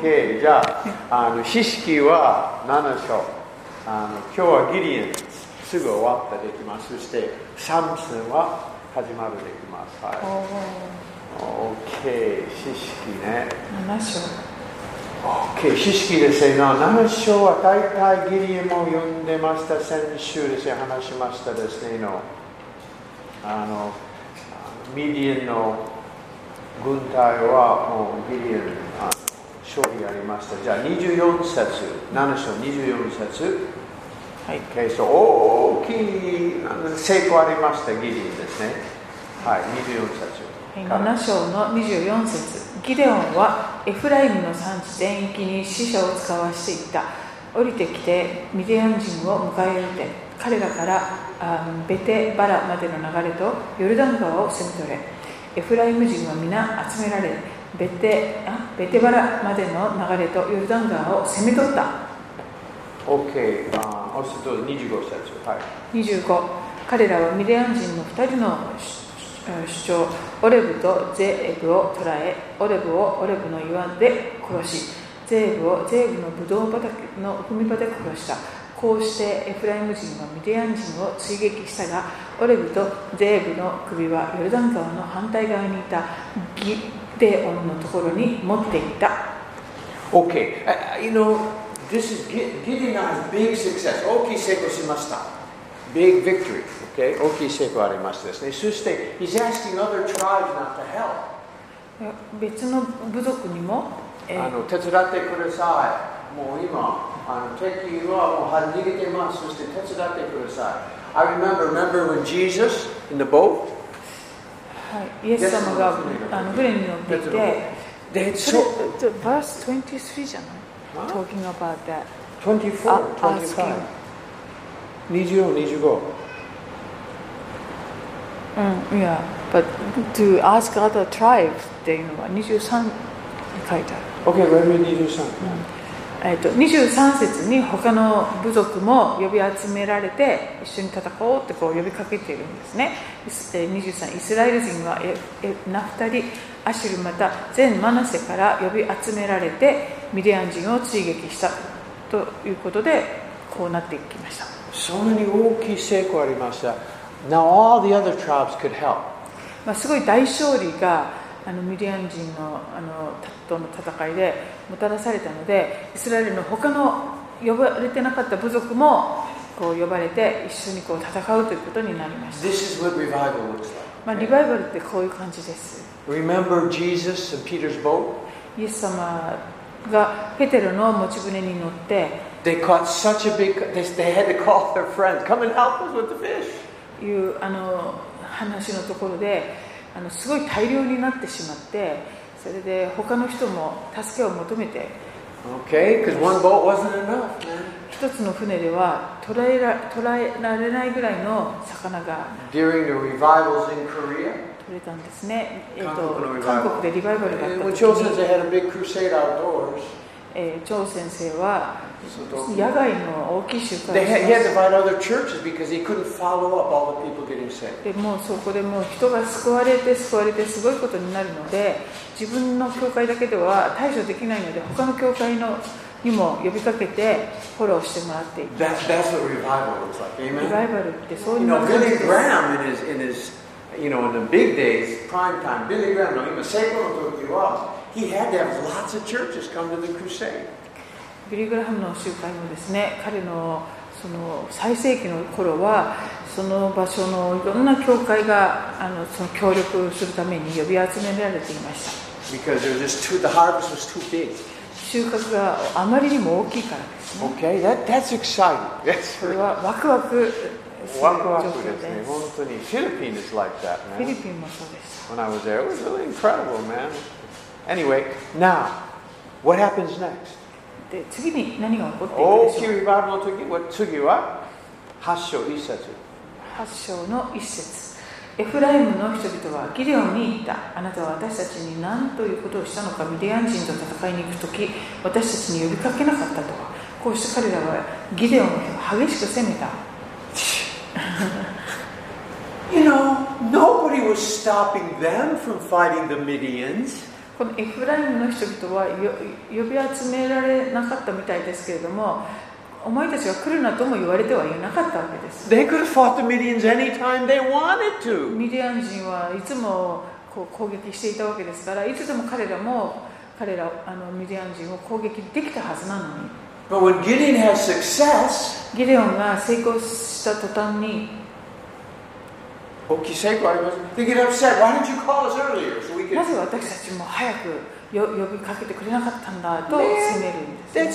OK じゃああの知識は7章。あの今日はギリエン。すぐ終わったできます。そしてサムスンは始まるできます。はい。お OK 知識ね。ー7章 OK 知識ですね。な7章は大体ギリエンも読んでました。先週ですね話しましたですねの。あのミディエンの軍隊はもうギリエン。あ勝利ありました。じゃあ24節7章24節。はい。OK そう大きい成功ありましたギリエンですね。はい24節はいから。7章の24節。ギデオンはエフライムの産地全域に死者を使わしていった。降りてきてミディアン人を迎え撃て彼らからあベテバラまでの流れとヨルダン川を攻め取れ。エフライム人は皆集められベテあベテバラまでの流れとヨルダン川を攻め取った。OK あ押すと25節はい。25彼らはミディアン人の2人の首長。オレブとゼーブを捕らえオレブをオレブの岩で殺しゼーブをゼーブのブドウ畑の踏み場で殺した。こうしてエフライム人はミディアン人を追撃したがオレブとゼーブの首はヨルダン川の反対側にいた。ギデオンのところに持っていった Okay, uh, you know, this is Gi- Gideon has big success. 大きい成功しました。Big victory. Okay, 大きい成功ありましたですね。そして、he's asking other tribes not to help. 別の部族にも、えーあの手伝ってください。もう今、あの敵はもう逃げてます。そして手伝ってください。I remember, remember when Jesus in the boat? はい、イエス様があの船に乗っていて、 They had それ so, バース23じゃない ?Talking about that. 24, あ 25. 24、25. うん、いや、but to ask other tribes っていうのは23に書いてある。 Okay, let me 23. えっと23節に他の部族も呼び集められて一緒に戦おうってこう呼びかけているんですね。イスえー23イスラエル人はええナフタリ、アシュルまた全マナセから呼び集められてミディアン人を追撃したということでこうなっていきました。そんなに大きい成功ありました。Now all the other tribes could help. まあ、すごい大勝利があのミディアン人の,あのとの戦いでもたらされたのでイスラエルの他の呼ばれてなかった部族もこう呼ばれて一緒にこう戦うということになりました。まあ、リバイバルってこういう感じです。Remember Jesus and Peter's boat? イエス様がペテロの持ち船に乗って、いうあの話のところで、あのすごい大量になってしまってそれで他の人も助けを求めて一つの船では捕らえら,捕られないぐらいの魚が取れたんですね。韓国,、えっと、韓国でリバイバルが。張先生は野外の大きい集会で,でもうそこでもう人が救われて救われてすごいことになるので自分の教会だけでは対処できないので他の教会のにも呼びかけてフォローしてもらっていた。リバイバルってそういう。He had to have lots of churches come to the crusade. ビリー・グラハムの集会もですね彼のその最盛期の頃はその場所のいろんな教会があのその協力するために呼び集められていました Because there was just too, the harvest was too big. 収穫があまりにも大きいからですね Okay, that, that's exciting. That's これはワクワクする状況ですね。です本当に。Philippines is like that, フィリ man. ピンもそうでした When I was there, it was really incredible, man. Anyway, now, what happens next? で次に何が起こっていく大でしょう？きいリバイバルの時は次は8章1節。8章の一節。エフライムの人々はギデオンに言った。あなたは私たちに何ということをしたのかミディアン人と戦いに行く時私たちに呼びかけなかったとはこうして彼らはギデオンを激しく責めた。You know, nobody was stopping them from fighting the Midians. このエフライムの人々はよ呼び集められなかったみたいですけれども、お前たちは来るなとも言われてはいなかったわけです。They could have fought the Midians anytime they wanted to. ミディアン人はいつもこう攻撃していたわけですから、いつでも彼らも彼らあのミディアン人を攻撃できたはずなのに、But when Gideon has success, ギデオンが成功した途端に、okay, say what was 大きい成功あります。なぜ私たちも早くよ呼びかけてくれなかったんだと責めるんです、ね。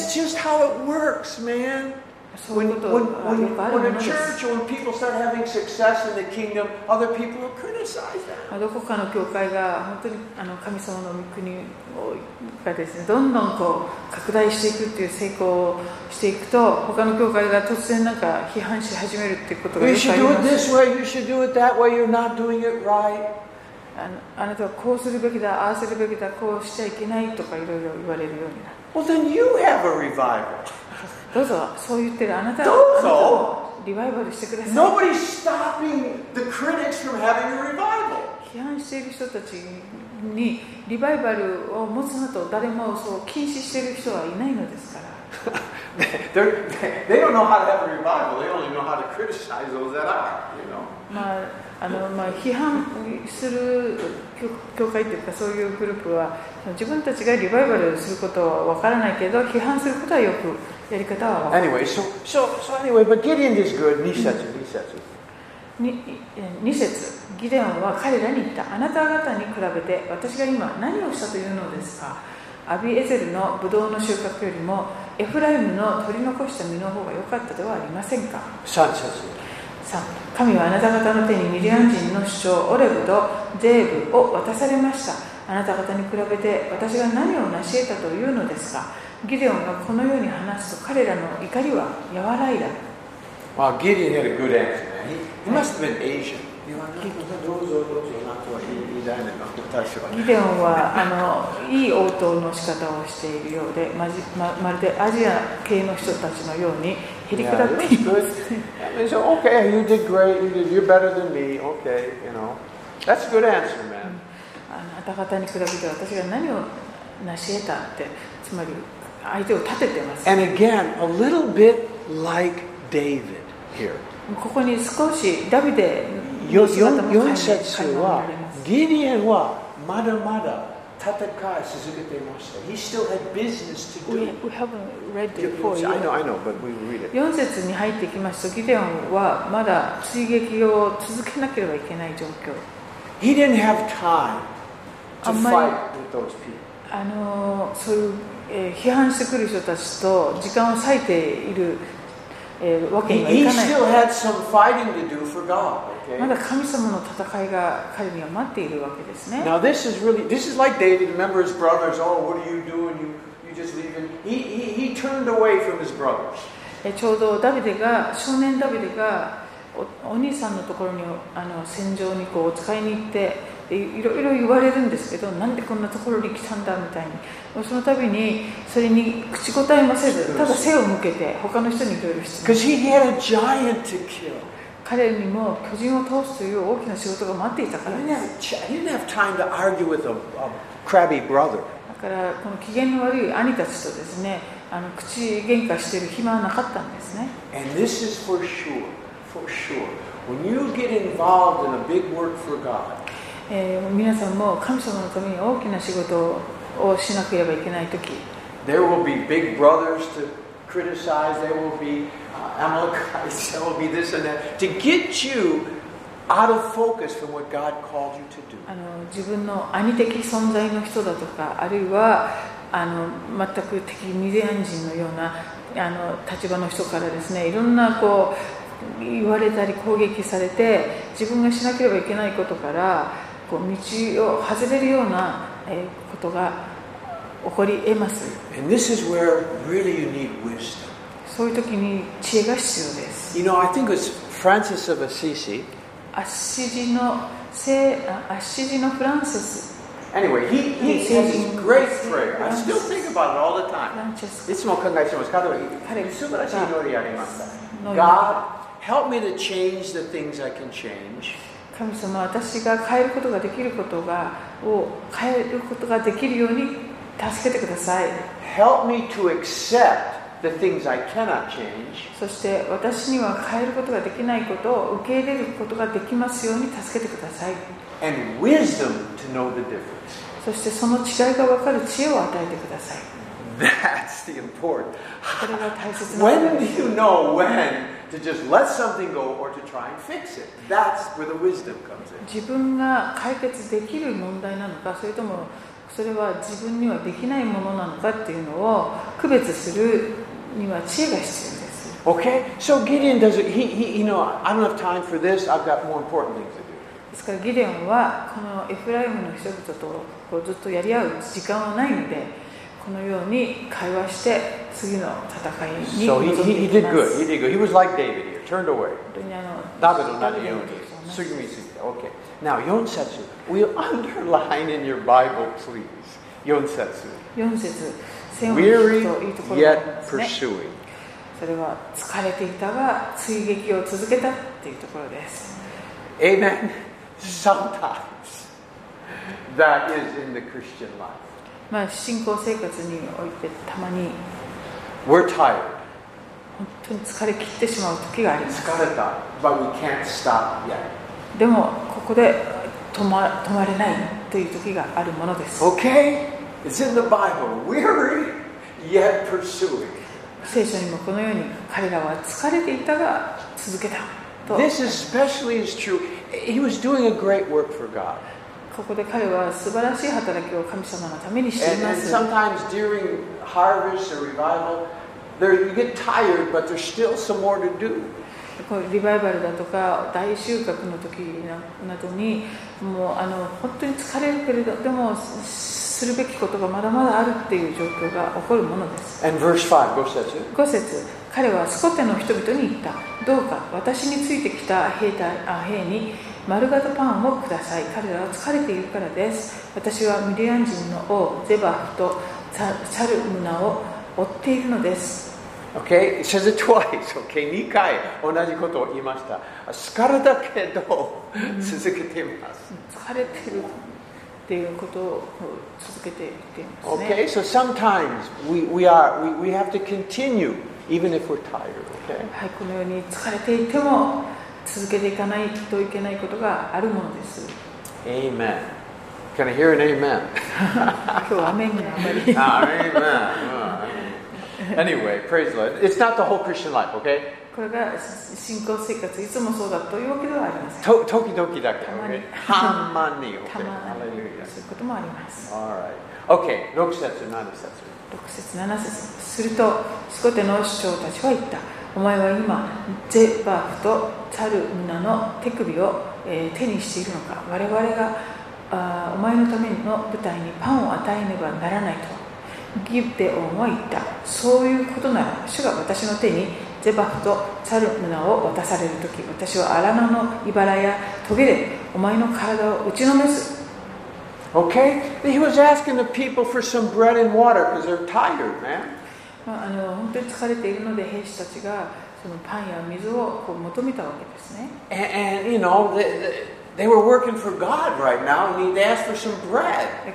どこかの教会が本当にあの神様の国がです、ね、どんどんこう拡大していくという成功をしていくと他の教会が突然なんか批判し始めるってことがあります。あ,のあなたはこうするべきだ、ああするべきだ、こうしちゃいけないとかいろいろ言われるようにな。どうぞそう言ってるあなたどリバイバルしてください Nobody's stopping the critics from having a revival. 批判している人たちにリバイバルを持つなと誰もそう禁止している人はいないのですから They're, they don't know how to have a revival. They only know how to criticize those that are, you know. まああのまあ、批判する教教会というかそういうグループは自分たちがリバイバルすることは分からないけど批判することはよくやり方は Anyway, so, so, so anyway, but Gideon is good. Nishatsu, nishatsu. に2節ギデオンは彼らに言った。あなた方に比べて私が今何をしたというのですか？アビエゼルのブドウの収穫よりもエフライムの取り残した実の方が良かったではありませんか？Sansatsu. 3神はあなた方の手にミディアン人の首長オレブとゼーブを渡されました。あなた方に比べて私が何を成し得たというのですか？ギデオンがこのように話すと彼らの怒りは和らいだ Wow, Gideon had a good answer, man. He, he must have been Asian. ギデオンはあのいい応答の仕方をしているようでまじままるでアジア系の人たちのようにへりく Yeah, だっていま.す mean, so, okay, you did great. You did, you're better than me. Okay, you know. That's a good answer, man. あなた方に比べて私が何を成し得たってつまり相手を立ててます And again, a little bit like David here. ここに少しダビデよの姿も垣間4節はギディオンはまだまだ戦い続けていました。He still had business to We, do. we haven't read it for I know. I know, but we read it. 4節に入ってきますとギデオンはまだ追撃を続けなければいけない状況 He didn't have time to fight with those people. あのそういう、えー批判してくる人たちと時間を割いている、えーわけにはいかない God. ま Okay. だ神様の戦いが彼には待っているわけですね Now this is really this is like David. Remember his brothers. Oh, what are you doing? You you just leaving. He he, he turned away from his brothers. えちょうどダビデが少年ダビデがおお兄さんのところにあの戦場にこうお使いに行ってでいろいろ言われるんですけどなんでこんなところに来たんだみたいに。その度にそれに口答えもせずただ背を向けて他の人にいろいろしてた彼にも巨人を通すという大きな仕事が待っていたからです。だからこの機嫌の悪い兄たちとですねあの口喧嘩している暇はなかったんですね。And this is for sure, for sure. When you get involved in a big work for God, えー皆さんも神様のために大きな仕事をしなければいけない時 there will be big brothers to criticize. There will be uh, Amalekites. There will be this and that to get you out of focus from what God called you to do. あの自分の兄的存在の人だとかあるいはあの全く敵ミディアン人のようなあの立場の人からですねいろんなこう言われたり攻撃されて自分がしなければいけないことからこう道を外れるような、えーことが起こり得ます And this is where really you need wisdom. そういう時に知恵が必要です You know, I think it was Francis of Assisi. アッシジの聖あアッシジのフランセス Anyway, he, he has this great prayer. I still think about it all the フ time. ランチェスいつも考えてます。彼は彼素晴らしい祈りありました。の God, help me to change the things I can change. 神様は私が変えることができることがを変えることができるように助けてください。Help me to accept the things I cannot change. そして私には変えることができないことを受け入れることができますように助けてください。And wisdom to know the difference. そしてその違いが分かる知恵を与えてください。That's the important. これが大切なこと When で do す you know when 自分が解決できる問題なのか、それともそれは自分にはできないものなのかっていうのを区別するには知恵が必要です does it. He, he, you know, I don't have time for this. I've got more important ですですから、ギデオンはこのエフライフの人々とこうずっとやり合う時間はないので。このように会話して次の戦いに So 臨 he, he, い he き did ま good. す He did good. He was like David here, turned away. ダビデのダビデのようにすぐ見ついた Okay. Now, 4節 We'll underline in your Bible, please. 4節4節 Weary yet pursuing. それは疲れていたが追撃を続けたっていうところです Amen. Sometimes that is in the Christian life. まあ信仰生活においてたまに We're tired. 本当に疲れ切ってしまう時があります疲れた but we can't stop yet. でもここで止ま止まれないという時があるものです Okay? It's in the Bible. Weary yet pursuing. 聖書にもこのように彼らは疲れていたが続けたと This especially is true. He was doing a great work for God. ここで彼は素晴らしい働きを神様のためにしてい And, ま and す sometimes during harvest or revival, there, you get tired, but there's still some more to do. こうリバイバルだとか大収穫の時ななどにもうあの本当に疲れるけれどでもするべきことがまだまだあるっていう状況が起こるものです And verse 5, go says it. 5節彼はスコテの人々に言ったどうか私についてきた兵隊あ兵に丸型パンをください彼らは疲れているからです私はミディアン人の王ゼバフとササルムナを追っているのです Okay, it says it twice. Okay, 2回同じことを言いました。疲れたけど続けています。疲れてるっていうことを続けていっていますね。Okay, so sometimes we, we are we, we have to continue even if we're tired, okay? はい、このように疲れていても続けていかないといけないことがあるものです。Amen. 今日、アメンがあまり。amen. これが信仰生活、いつもそうだというわけではありません。に。Okay? に。あます。All right. Okay, 6節、7節。6節、7節。すると、スコテの首長たちは言った。お前は今ゼバフとチャルムナの手首を、えー手にしているのか我々があお前のための舞台にパンを与えねばならないとギブデオンは言ったそういうことなら主が私の手にゼバフとチャルムナを渡される時私は荒野の茨やトゲでお前の体を打ちのめす Okay? He was asking the people for some bread and water because they're tired, man. あ、の本当に疲れているので兵士たちがそのパンや水をこう求めたわけですね。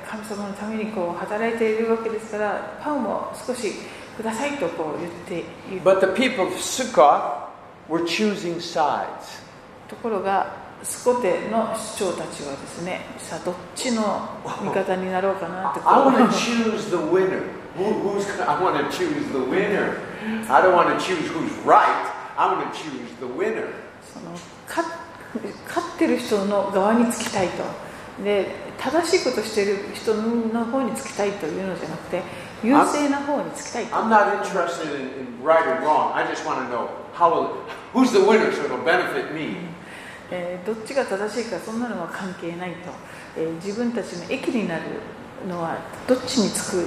神様のためにこう働いているわけですから、パンを少しくださいとこう言っている。Were choosing sides. ところが、スコテの市長たちはですね、さあ、どっちの味方になろうかなってこう。Who, who's gonna, I want to choose the winner. I don't want to choose who's right. I want to choose the winner. その勝勝ってる人の側につきたいとで正しいことしている人の方につきたいというのじゃなくて優勢な方につきたいと I'm not interested in, in right or wrong. I just want to know how will, who's the winner so it'll benefit me. えーどっちが正しいかそんなのは関係ないと、えー自分たちの益になるのはどっちにつく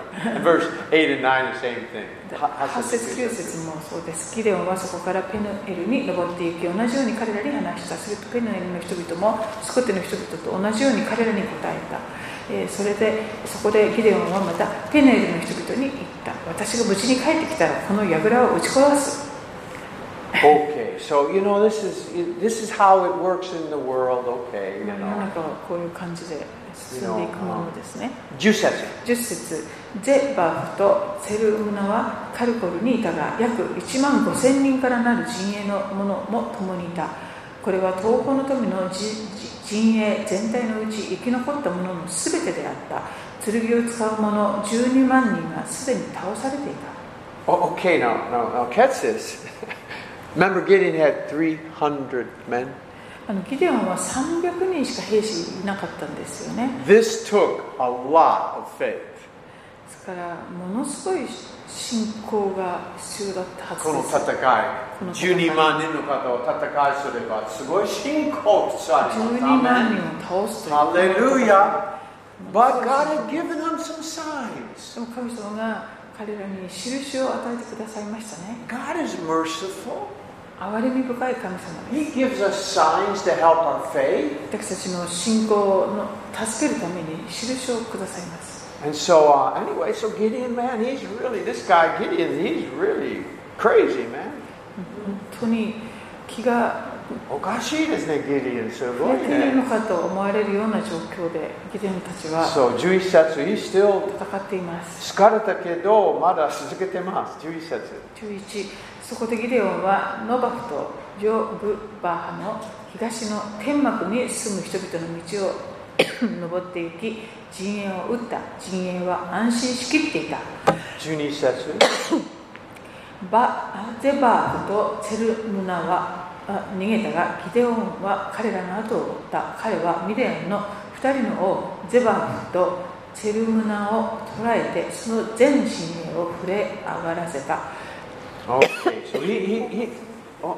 Verse 8 and 9, the same thing. 8節9節もそうです。ギデオンはそこからペヌエルに登っていき、同じように彼らに話した。するとペヌエルの人々もスコテの人々と同じように彼らに答えた。えーそれでそこでギデオンはまたペヌエルの人々に言った。私が無事に帰ってきたらこの櫓を打ち壊す。Okay, so you know this is this is how it works in the world. Okay, you know. こういう感じで進んでいくものですね。10節10節ゼバフとセルムナはカルコルにいたが約1万5千人からなる陣営の者も共にいたこれは東方の富の陣営全体のうち生き残った者の全てであった剣を使う者12万人がすでに倒されていた Oh, okay, now, now, now catch this. Remember, Gideon had 300 men? あのギデオンは300人しか兵士いなかったんですよね This took a lot of faith. からものすごい信仰が必要だったはずこの戦い、12万人の方を戦いすれば、すごい信仰必要あります。12万人を倒すというハレルヤ But God had given them some signs. でも神様が彼らに印を与えてくださいましたね God is merciful. 憐れみ深い神様です He gives us signs to help our faith. 私たちの信仰の助けるために印をくださいます And so, uh, anyway, so Gideon, man, he's really, this guy Gideon, he's really crazy, man. おかしいですね、ギディオン。すごい触れているのね。かと思われるような状況でギデオンたちはそう、11節、he still 戦っています疲れたけど、まだ続けてます。11節。11そこでギデオンはノバフとヨブバハの東の天幕に住む人々の道を 登って行き陣営を撃った。陣営は安心しきっていた。12節。バゼバーとセルムナはあ逃げたがギデオンは彼らの後を追った。彼はミデンの2人の王ゼバーとセルムナを捕らえてその全陣営を触れ上がらせた。Okay, so he, he, he, oh,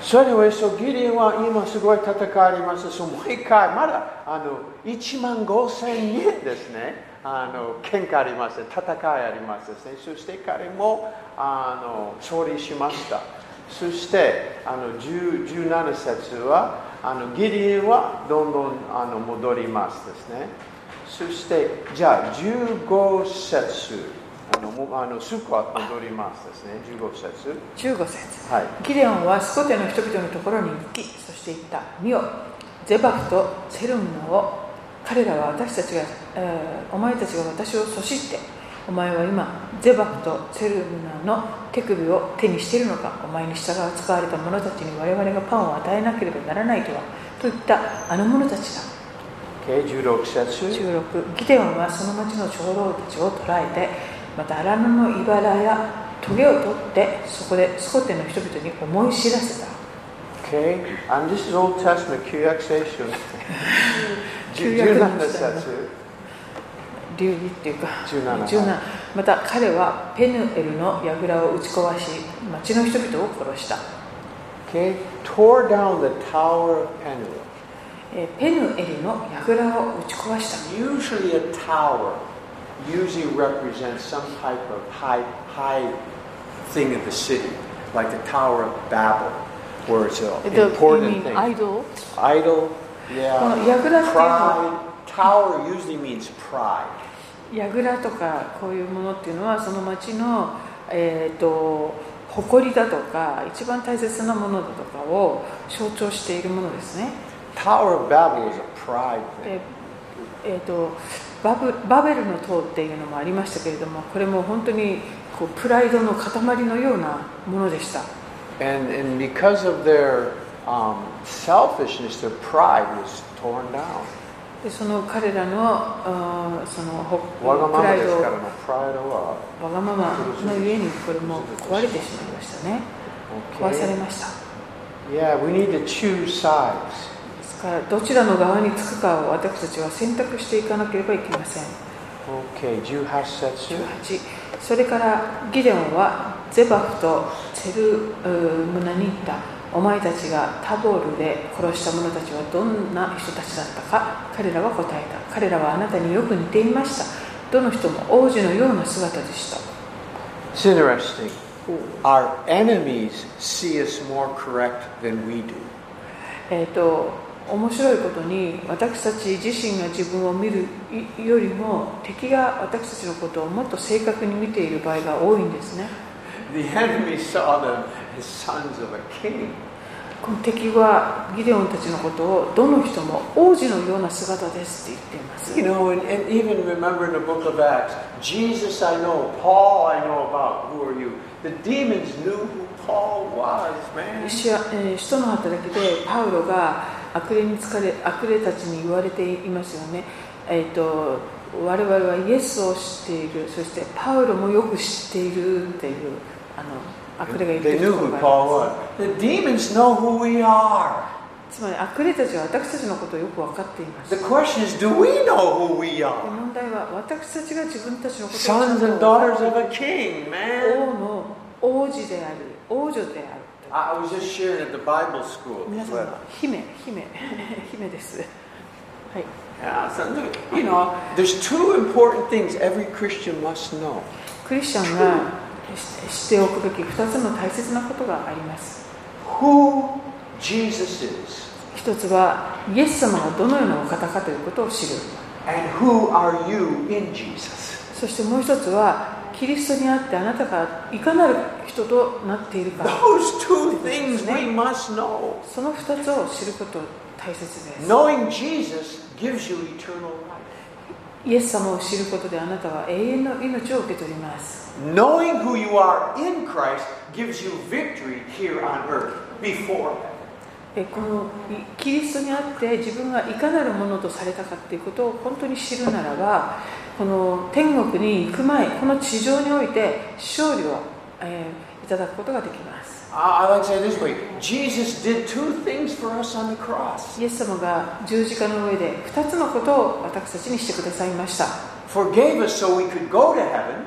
okay. So anyway, so ギディオンは今すごい戦いあります。そもう一回、まだあの1万5千人ですね。あの喧嘩あります。戦いありますですね。そして彼もあの勝利しました。そしてあの17節はあのギディオンはどんどんあの戻りますですね。そしてじゃあ15節あのあのすぐは戻りますですね。15節。15節。はい。ギデオンはスコテの人々のところに行きそして言った見よゼバフとセルムナを彼らは私たちが、えーお前たちが私をそしってお前は今ゼバフとセルムナの手首を手にしているのか？お前に従わ使われた者たちに我々がパンを与えなければならないとは。といったあの者たちだ Okay, 16節。16ギデオンはその町の長老たちを捕らえてまた荒野の茨や棘を取ってそこでスコテの人々に思い知らせた。Okay, and this is Old Testament 旧約聖書旧約の17節流儀っていうか17 17また彼はペヌエルの櫓を打ち壊し町の人々を殺した。Okay, tore down the tower of Penuel. えーペヌエルの櫓を打ち壊した。Usually a tower usually represents some type of high, high thing in the city, like the Tower of Babel, where it's an The, important thing. idol? Idol, こ yeah. Pride. Tower usually means pride. 櫓とかこういうものっていうのはその町の、えー、と誇りだとか一番大切なものだとかを象徴しているものですね Tower of Babel is a pride thing. でえー、とバブバベルの塔っていうのもありましたけれどもこれも本当にこうプライドの塊のようなものでした And, and because of their um, selfishness, their pride was torn down. でその彼らのそのほわがままのプライドはわがままのゆえにこれも壊れてしまいましたね壊され.ました Yeah, we need to choose sides. からどちらの側につくかを私たちは選択していかなければいけません Okay, 18節。18それからギデオンはゼバフとツェルうムナに言ったお前たちがタボールで殺した者たちはどんな人たちだったか彼らは答えた彼らはあなたによく似ていましたどの人も王子のような姿でした It's interesting. Our enemies see us more correct than we do. えー、と面白いことに私たち自身が自分を見るよりも敵が私たちのことをもっと正確に見ている場合が多いんですね The enemy saw them as sons of a king. この敵はギデオンたちのことをどの人も王子のような姿ですって言っています You know, and, and even remember in the book of Acts, Jesus I know, Paul I know about. Who are you? The demons knew who 使えー使徒の働きでパウロが悪霊に疲れ悪霊たちに言われていますよね、えー、と我々はイエスを知っているそしてパウロもよく知っているっていうあの悪霊が言っているところがありま was. The demons know who we are. すつまり悪霊たちは私たちのことをよく分かっています The question is, do we know who we で are? 問題は私たちが自分たちのことを Sons and daughters of a king, 王.の王子である王女である。皆さん、姫、姫、姫です。はい。Yeah, so, クリスチャンが知っておくべき2つの大切なことがあります。一つは、イエス様がどのようなお方かということを知る。And who are you in Jesus? そしてもう一つは、キリストにあってあなたがいかなる人となっているか Those two things we must know. その2つを知ること大切です Knowing Jesus gives you eternal life. イエス様を知ることであなたは永遠の命を受け取ります Knowing who you are in Christ gives you victory here on earth before. えこのいキリストにあって自分がいかなるものとされたかっていうことを本当に知るならばこの天国に行く前この地上において勝利を、えーいただくことができます I like to say this way Jesus did two things for us on the cross イエス様が十字架の上で2つのことを私たちにしてくださいました forgave us so we could go to heaven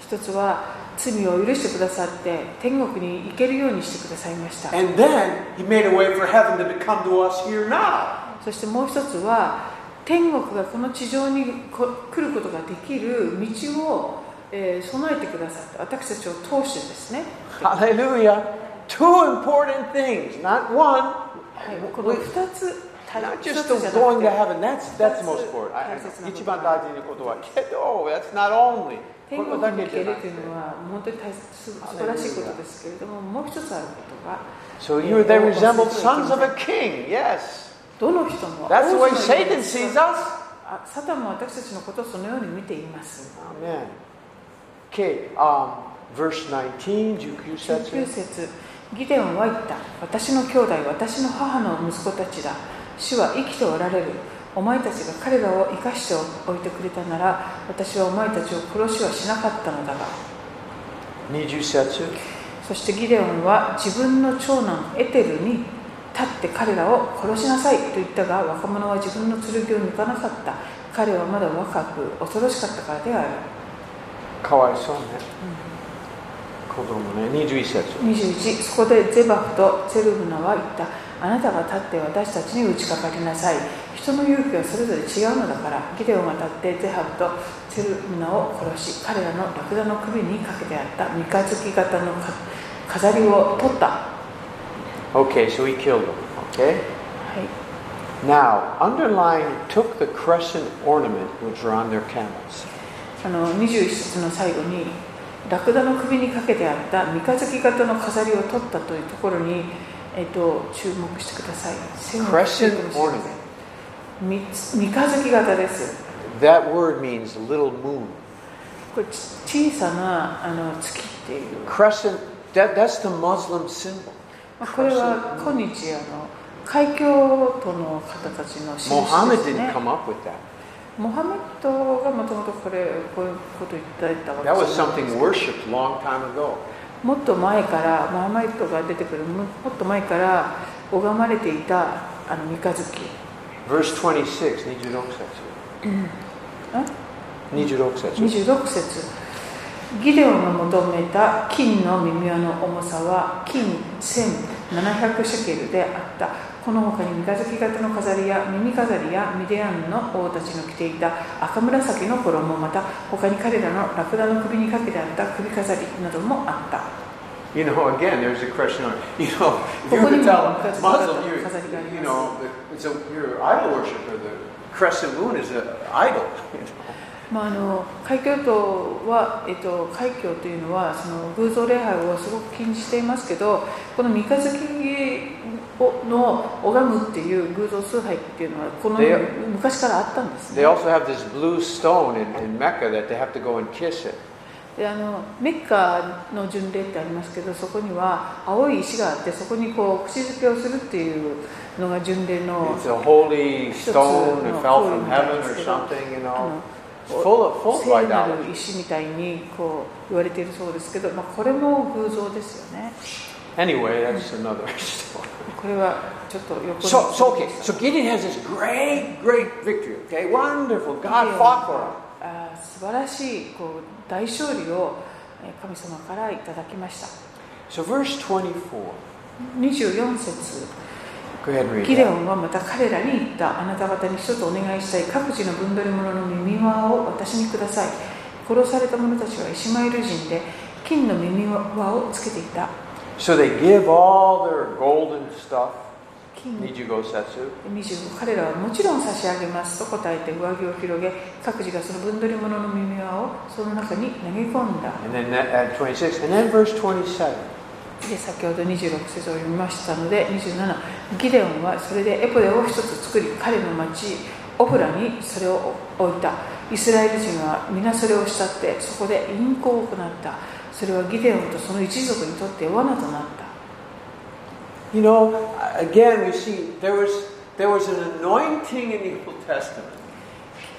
一つは罪を許してくださって天国に行けるようにしてくださいました and then he made a way for heaven to come to us here now そしてもう一つは天国がこの地上に来ることができる道を、えー、備えてくださった私たちを通してですね。ハレルヤ !Two important things, not one! これ二つ。一番大事なことは、けど、that's not only. 天国に行けるというのは、本当に大切素晴らしいことですけれども、もう一つあることが。So you're the resembled sons of a king, yes! どの人も That's う Satan に sees us. あサタンも私たちのことをそのように見ています。Amen. Okay, um, verse 19, 19 19節節ギデオンは言った。私の兄弟私の母の息子たちだ。主は生きておられる。お前たちが彼らを生かしておいてくれたなら私はお前たちを殺しはしなかったのだが。20節そしてギデオンは自分の長男エテルに立って彼らを殺しなさいと言ったが若者は自分の剣を抜かなかった。彼はまだ若く恐ろしかったからである。かわいそうね。子供ね。21節21そこでゼバフとゼルブナは言った。あなたが立って私たちに打ちかかりなさい。人の勇気はそれぞれ違うのだから。ギデオンが立ってゼハブとゼルブナを殺し彼らのラクダの首にかけてあった三日月型のか飾りを取った、は Okay, so he killed them. Okay? い Now, underline took the crescent ornament which were on their camels. あの21節の最後にラクダの首にかけてあった三日月型の飾りを取ったというところに、えっと注目してください。線を Crescent 引くかもしれませんみ三日月型です。 That word means little moon. これち小さなあの月っていう、 Crescent, that, that's the Muslim symbol. まあ、これは今日あの海峡都の方たちの.モハメッドがもともとこれこういうことを言ってたわけ time ago. もっと前からマーマイトが出てくるももっと前から拝まれていたあの三日月 Verse 26, 26節。あ？26節。26節ギデオンが求めた金の耳輪の重さは金1700シェケルであったこの他に三日月型の飾りや耳飾りやミディアンの王たちの着ていた赤紫の衣また他に彼らのラクダの首にかけてあった首飾りなどもあった You know, again, there's a question on, you know, if you were to tell a Muslim, you, you know, it's a, you're idol worshiper, the crescent moon is an idol. You know? まあ、あの海峡島は、えっと、海峡というのはその偶像礼拝をすごく禁じしていますけどこの三日月をの拝むっていう偶像崇拝っていうのはこので昔からあったんです They ね also have this blue stone in, in Mecca that they have to go and kiss it. であのメッカの巡礼ってありますけどそこには青い石があってそこにこう口づけをするっていうのが巡礼の一つの that fell 行為 from みたい heaven です or けど聖な.る石みたいにこう言われているそうですけど、まあ、これも偶像ですよね Anyway, that's another story. これはちょっと横に So, so, okay, so Gideon has this great, great victory. Okay, wonderful. God fought for him. 素晴らしいこう大勝利をえー神様からいただきました So, verse 24. 24節ギデオ.ンはまた彼らに言ったあなた方に一つお願いしたい各自の分取り物の耳輪を私にください殺された者たちはイシマエル人で金の耳輪をつけていた So they give all their golden stuff. 金 Nijigo setsu. 25彼らはもちろん差し上げますと答えて上着を広げ各自がその分取り物の耳輪をその中に投げ込んだ And then that, at 26. And then verse 27. で先ほど26節を読みましたので27ギデオンはそれでエポデを一つ作り彼の町オフラにそれを置いた。イスラエル人は皆それを慕ってそこで淫行を行った。それはギデオンとその一族にとって罠となった。You know, again, we see there was, there was an anointing in the Old Testament,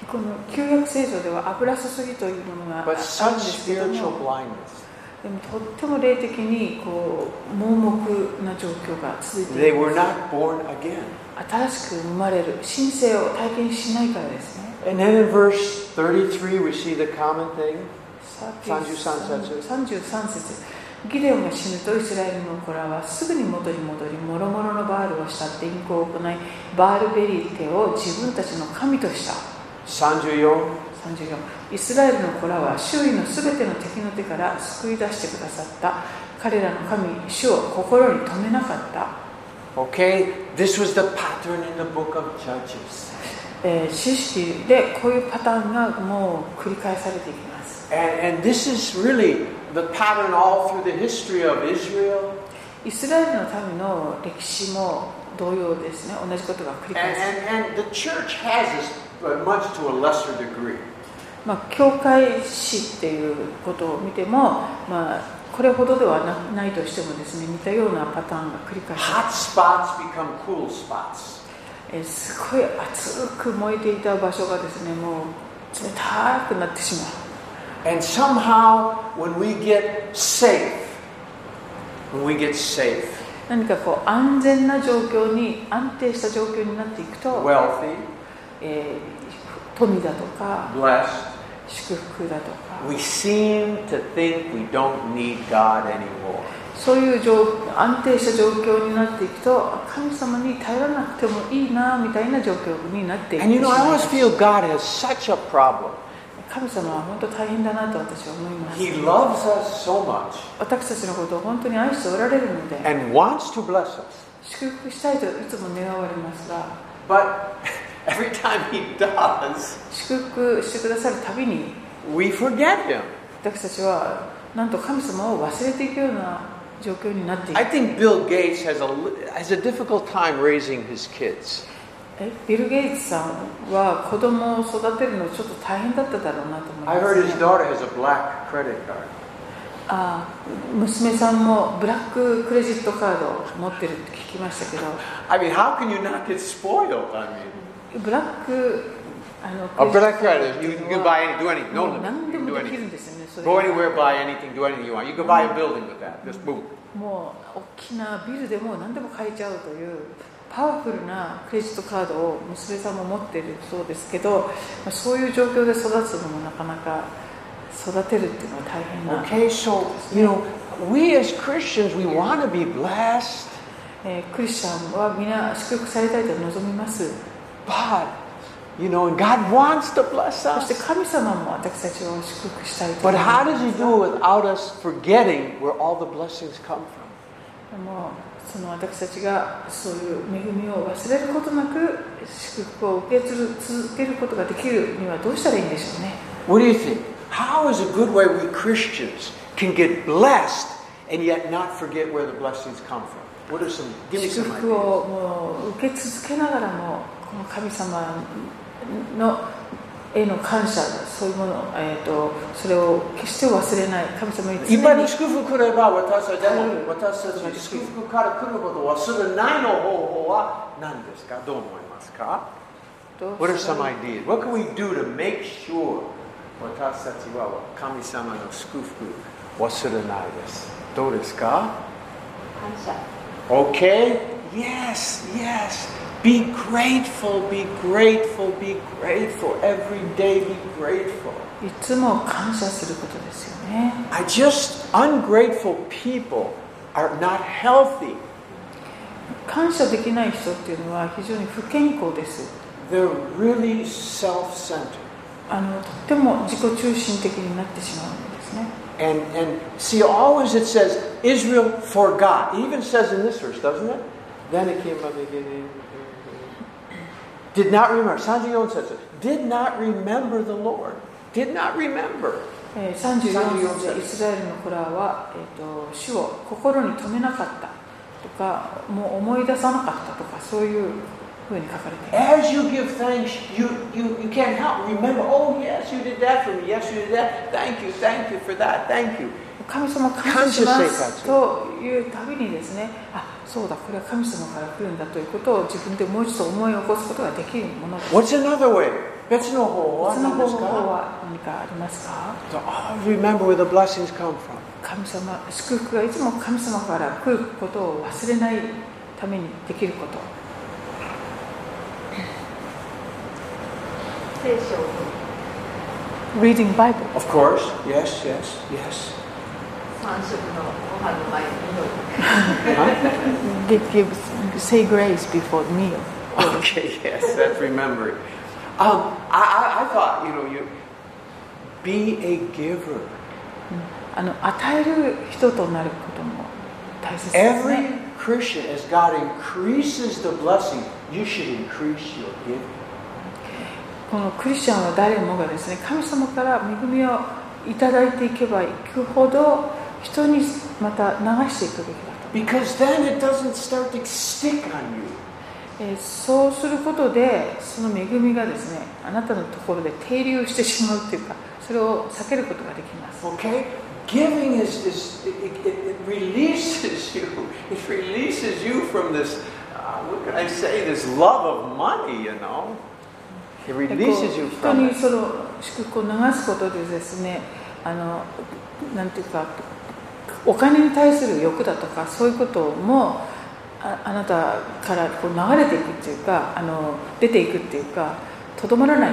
この旧約聖書では油注ぎというものがあるんですけど spiritual も blindness. でもとっても霊的にこう盲目な状況が続いています.新しく生まれる神聖を体験しないからですね And then in verse 33, we see the common thing. 33 33節ギデオンが死ぬとイスラエルの子らはすぐに元に戻り諸々のバールを慕って淫行を行いバールベリーテを自分たちの神とした 34. 34イスラエルの子らは周囲のすべての敵の手から救い出してくださった彼らの神主を心に留めなかった、Okay, this was the pattern in the book of Judges. えー、知識でこういうパターンがもう繰り返されていきます And, and this is really the pattern all through the history of Israel イスラエルの民の歴史も同様ですね同じことが繰り And, 返されて and, and the church has this, but much to a lesser degree. まあ、教会史っていうことを見ても、まあ、これほどではなないとしてもですね似たようなパターンが繰り返さ.れてえーすごい熱く燃えていた場所がですねもう冷たくなってしまう And somehow, when we get safe, when we get safe, 何かこう安全な状況に安定した状況になっていくと、wealthy, えー富だとか blessed, 祝福だとか。そういう状安定した状況になっていくと、神様に頼らなくてもいいなみたいな状況になっていく。And you know, I always feel God has such a problem. 神様は本当大変だなと私は思います。He loves us so much. 私たちのことを本当に愛しておられるので。And wants to bless us. 祝福したいといつも願われますが。But every time He does, 祝福してくださるたびに we forget Him. 私たちはなんと神様を忘れていくような状況になってい I く think Bill Gates has a, has a difficult time raising his kids. えビル・ゲイツさんは子供を育てるのちょっと大変だっただろうなと思い I ます、heard ね his daughter has a black credit card. あ娘さんもブラッククレジットカードを持ってるって聞きましたけど I mean, how can you not get spoiled? I mean, ブラックあの A クリ black スチャン credit, って you いう can の buy は anything, do anything. も No. 何 You でもできる.んですよねそれ Go は anywhere, buy anything, do anything you want. You can buy a building with that. Just boom. もう大きなビルでも何でも買えちゃうというパワフルなクレジットカードを娘さんも持っているそうですけど、まあそういう状況で育つのもなかなか育てるっていうのは大変な、Okay, so, you know, we as Christians, we want to be blessed, えークリスチャンは皆祝福されたいと望みます but, you know, and God wants to bless そして us. 神様も私たちを祝福したいと But how ま does He do it without us forgetting where all the blessings come from? すでもその私たちがそういう恵みを忘れることなく祝福を受け続けることができるにはどうしたらいいんでしょうね What do you think? How is a good way we Christians can get blessed and yet not forget where the blessings come from? What are some, give me 祝 some 福 ideas. をもう受け続けながらも神様のへの感謝そういうもの、えー、とそれを決して忘れない。神様に常に今に祝福来れば私たちでも私たちに祝福から来ることはするないの方法は何ですか？どう思いますか？どう What are some ら ideas? What can we do to make sure 私たちは神様の祝福忘れないです。どうですか？感謝。Okay? Yes, yes. Be grateful, be grateful, be grateful. Every day be grateful. いつも感謝することですよね I just, ungrateful people are not healthy. 感謝できない人っていうのは非常に不健康です They're really self centered. あのとっても自己中心的になってしまうんですね And, and see, always it says Israel forgot. It even says in this verse, doesn't it? Then it came up again. Did not remember. 34says it. Did not remember the Lord. Did not remember. えー34節でイスラエルの子らは、えー、と主を心に留めなかったとかもう思い出さなかったとかそういうふうに書かれています As you give thanks, you, you, you can't help. Remember, oh, yes, you did that for me. Yes, you did that. Thank you, thank you for that. Thank you. 神様感謝します活というたびにですねあそうだこれは神様から来るんだということを自分でもう一度思い起こすことができるものです What's another way? 別の方法は何ですか？は何かありますか？Always remember where the blessings come from? 神様祝福がいつも神様から来ることを忘れないためにできること聖書を Reading Bible Of course. Yes, yes, yes. 三食のご飯の前に祈る? Give, give, say grace before the meal Okay, yes, that's remembering. Um, I, I, I thought, you know, you be a giver. あの与える人となることも大切ですね Every Christian, as God increases the blessing, you should increase your giving. このクリスチャンは誰もがですね神様から恵みをいただいていけばいくほど人にまた流していくべきだと Because then it doesn't start to stick on you. えーそうすることでその恵みがですねあなたのところで停留してしまうというかそれを避けることができます Okay? Giving is, is it, it, it releases you. It releases you from this, uh, what can I say, this love of money, you know? It releases you う人 from に it. その祝福を流すことでですねあのなんていうかお金に対する欲だとかそういうこともああなたからこう流れていくっていうかあの出ていくっていうかとどまらない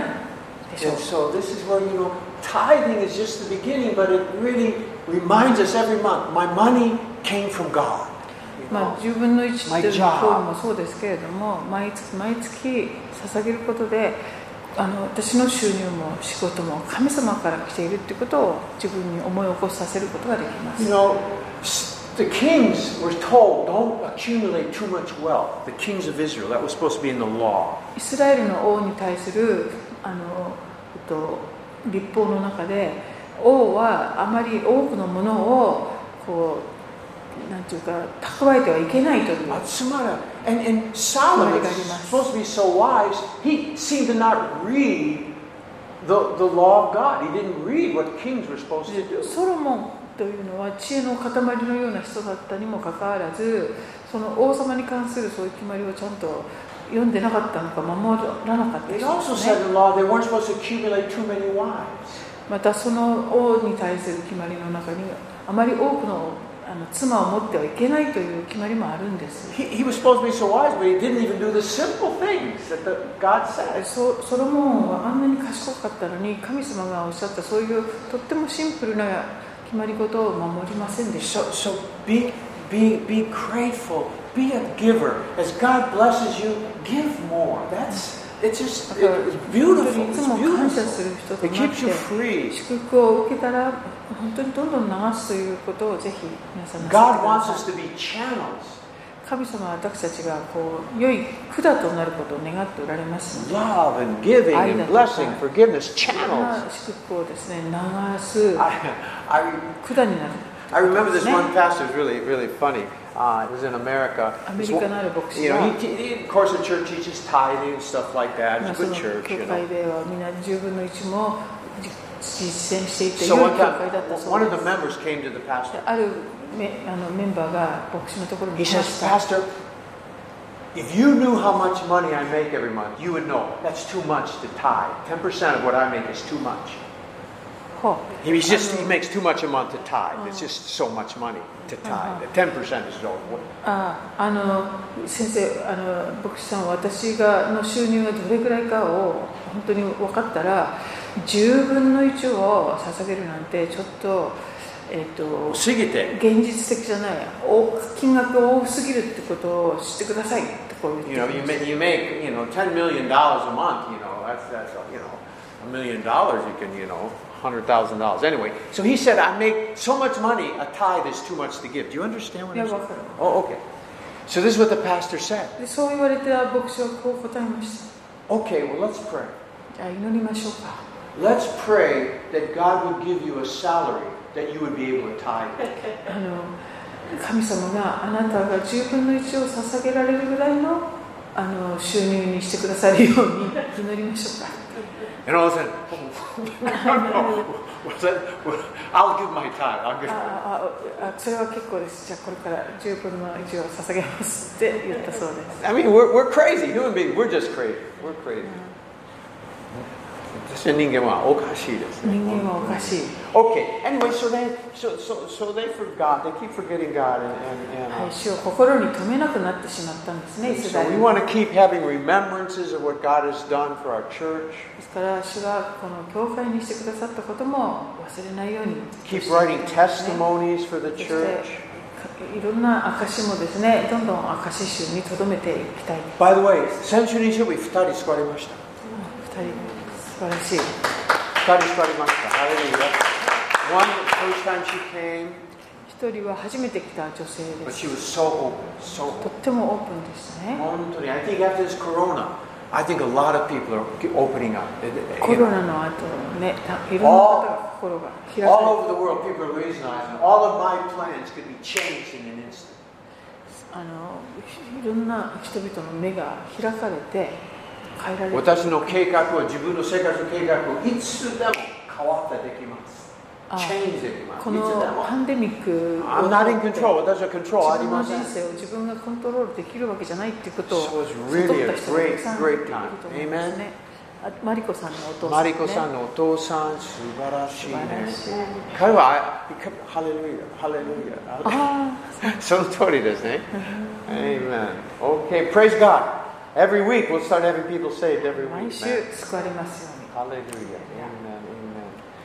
でしょう so this is where, you know, tithing is just the beginning, but it really reminds us every month, my money came from God. まあ.10分の1っていう方 job. もそうですけれども毎月毎月捧げることであの私の収入も仕事も神様から来ているっていうことを自分に思い起こさせることができます You know, the kings were told, don't accumulate too much wealth. The kings of Israel, that was supposed to be in the law. イスラエルの王に対するあの、えっと、立法の中で王はあまり多くのものをこうなんていうか蓄えてはいけないという. And, and Solomon supposed to be so wise, he seemed to not read the, the law of God. He didn't read what kings were supposed to do. ソロモンというのは知恵の塊のような人だったにもかかわらずその王様に関するそういう決まりをちゃんと読んでなかったのか守らなかったですね.またその王に対する決まりの中にあまり多くのあの妻を持ってはいけないという決まりもあるんです。ソロモンはあんなに賢かったのに、神様がおっしゃったそういうとってもシンプルな決まり事を守りませんでした。祝福を受けたら本当にどんどん流すということをぜひ皆さんなさってください.神様は私たちがこう良い管となることを願っておられますので Love and giving and blessing, forgiveness, channels. 祝福をですね流す管になる I remember this Ne? one pastor was really, really funny. Uh, it was in America. You が know, he, he, of course, the church teaches tithing and stuff like that. まあ It's そ a の good church, 教 you know. 会ではみんな10分の1も実践していて So 良い one 教 time, 会だったそう one で of す the members came to the で pastor. あるメあのメンバーが牧師のところに He 来ま says, した Pastor, if you knew how much money I make every month, you would know that's too much to tithe. 10% of what I make is too much. ほう He, he's just, he makes too much a month to tithe. It's just so much money to tithe. 10% is all. ああの先生あの牧師さん私がの収入がどれくらいかを本当に分かったら 10分の1を捧げるなんてちょっと,、えっと過ぎて現実的じゃないお金額が多すぎるってことを知ってくださいってこう言っ know, て you きました make, you make, you know, $10 million a month, you know, that's, that's, you know, a million dollars you can, you know, $100,000. Anyway, so he said, I make so much money, a tithe is too much to give. Do you understand what I'm 分 saying? Oh, okay. So this is what the pastor said. でそう言われた牧師はこう答えました Okay, well, let's pray. じゃあ祈りましょうか Let's pray that God would give you a salary that you would be able to tithe. あの神様があなたが10分の1を捧げられるぐらいのあの収入にしてくださるように祈りましょうか And all of a sudden, what's that? I'll give my tithe. I'll give あああそれは結構ですじゃあこれから10分の1を捧げますって言ったそうです I mean, we're, we're crazy. Human beings, we're just crazy. We're crazy. 私は人間はおかしいですね。人間はおかしい Okay. Anyway, so they so so so they forgot. They keep forgetting God, and and, and はい主を心に留めなくなってしまったんですねイスラ so エ we ル want to keep having remembrances of what God has done for our church. ですから主がこの教会にしてくださったことも忘れないように Keep writing testimonies for the そして church. いろんな証もですねどんどん証集に留めていきたい By the way, 先週日曜日二人救われました。2人素晴らしい二人救われました。Hallelujah. One, the first time she came, 一人は初めて来た女性 but です she was so open, so とってもオープンでしたね本当に I think after this corona, I think a lot of people are opening up. コロナの後ねたいろんな方が心が開か all れ over the world, people are realizing all of my plans could be changed in an instant. あのいろんな人々の目が開かれて変えられて私の計画は自分の生活の計画をいつでも変わったできます。きます。こいつでも。のパンデミックをはあり自分の。人生を自分がコントロールできるわけじゃないっていうことを悟った人がたくさんいると.思うんですねあマリコさんのお父さん、ね、マリコさんのお父さん、素晴らしいね。彼は、ハレルヤ、ハレルヤ。あ その通りですね。Amen. Okay, praise God. Every week we'll start having people saved every あ week. 毎週 man. 救われますように Hallelujah. Amen.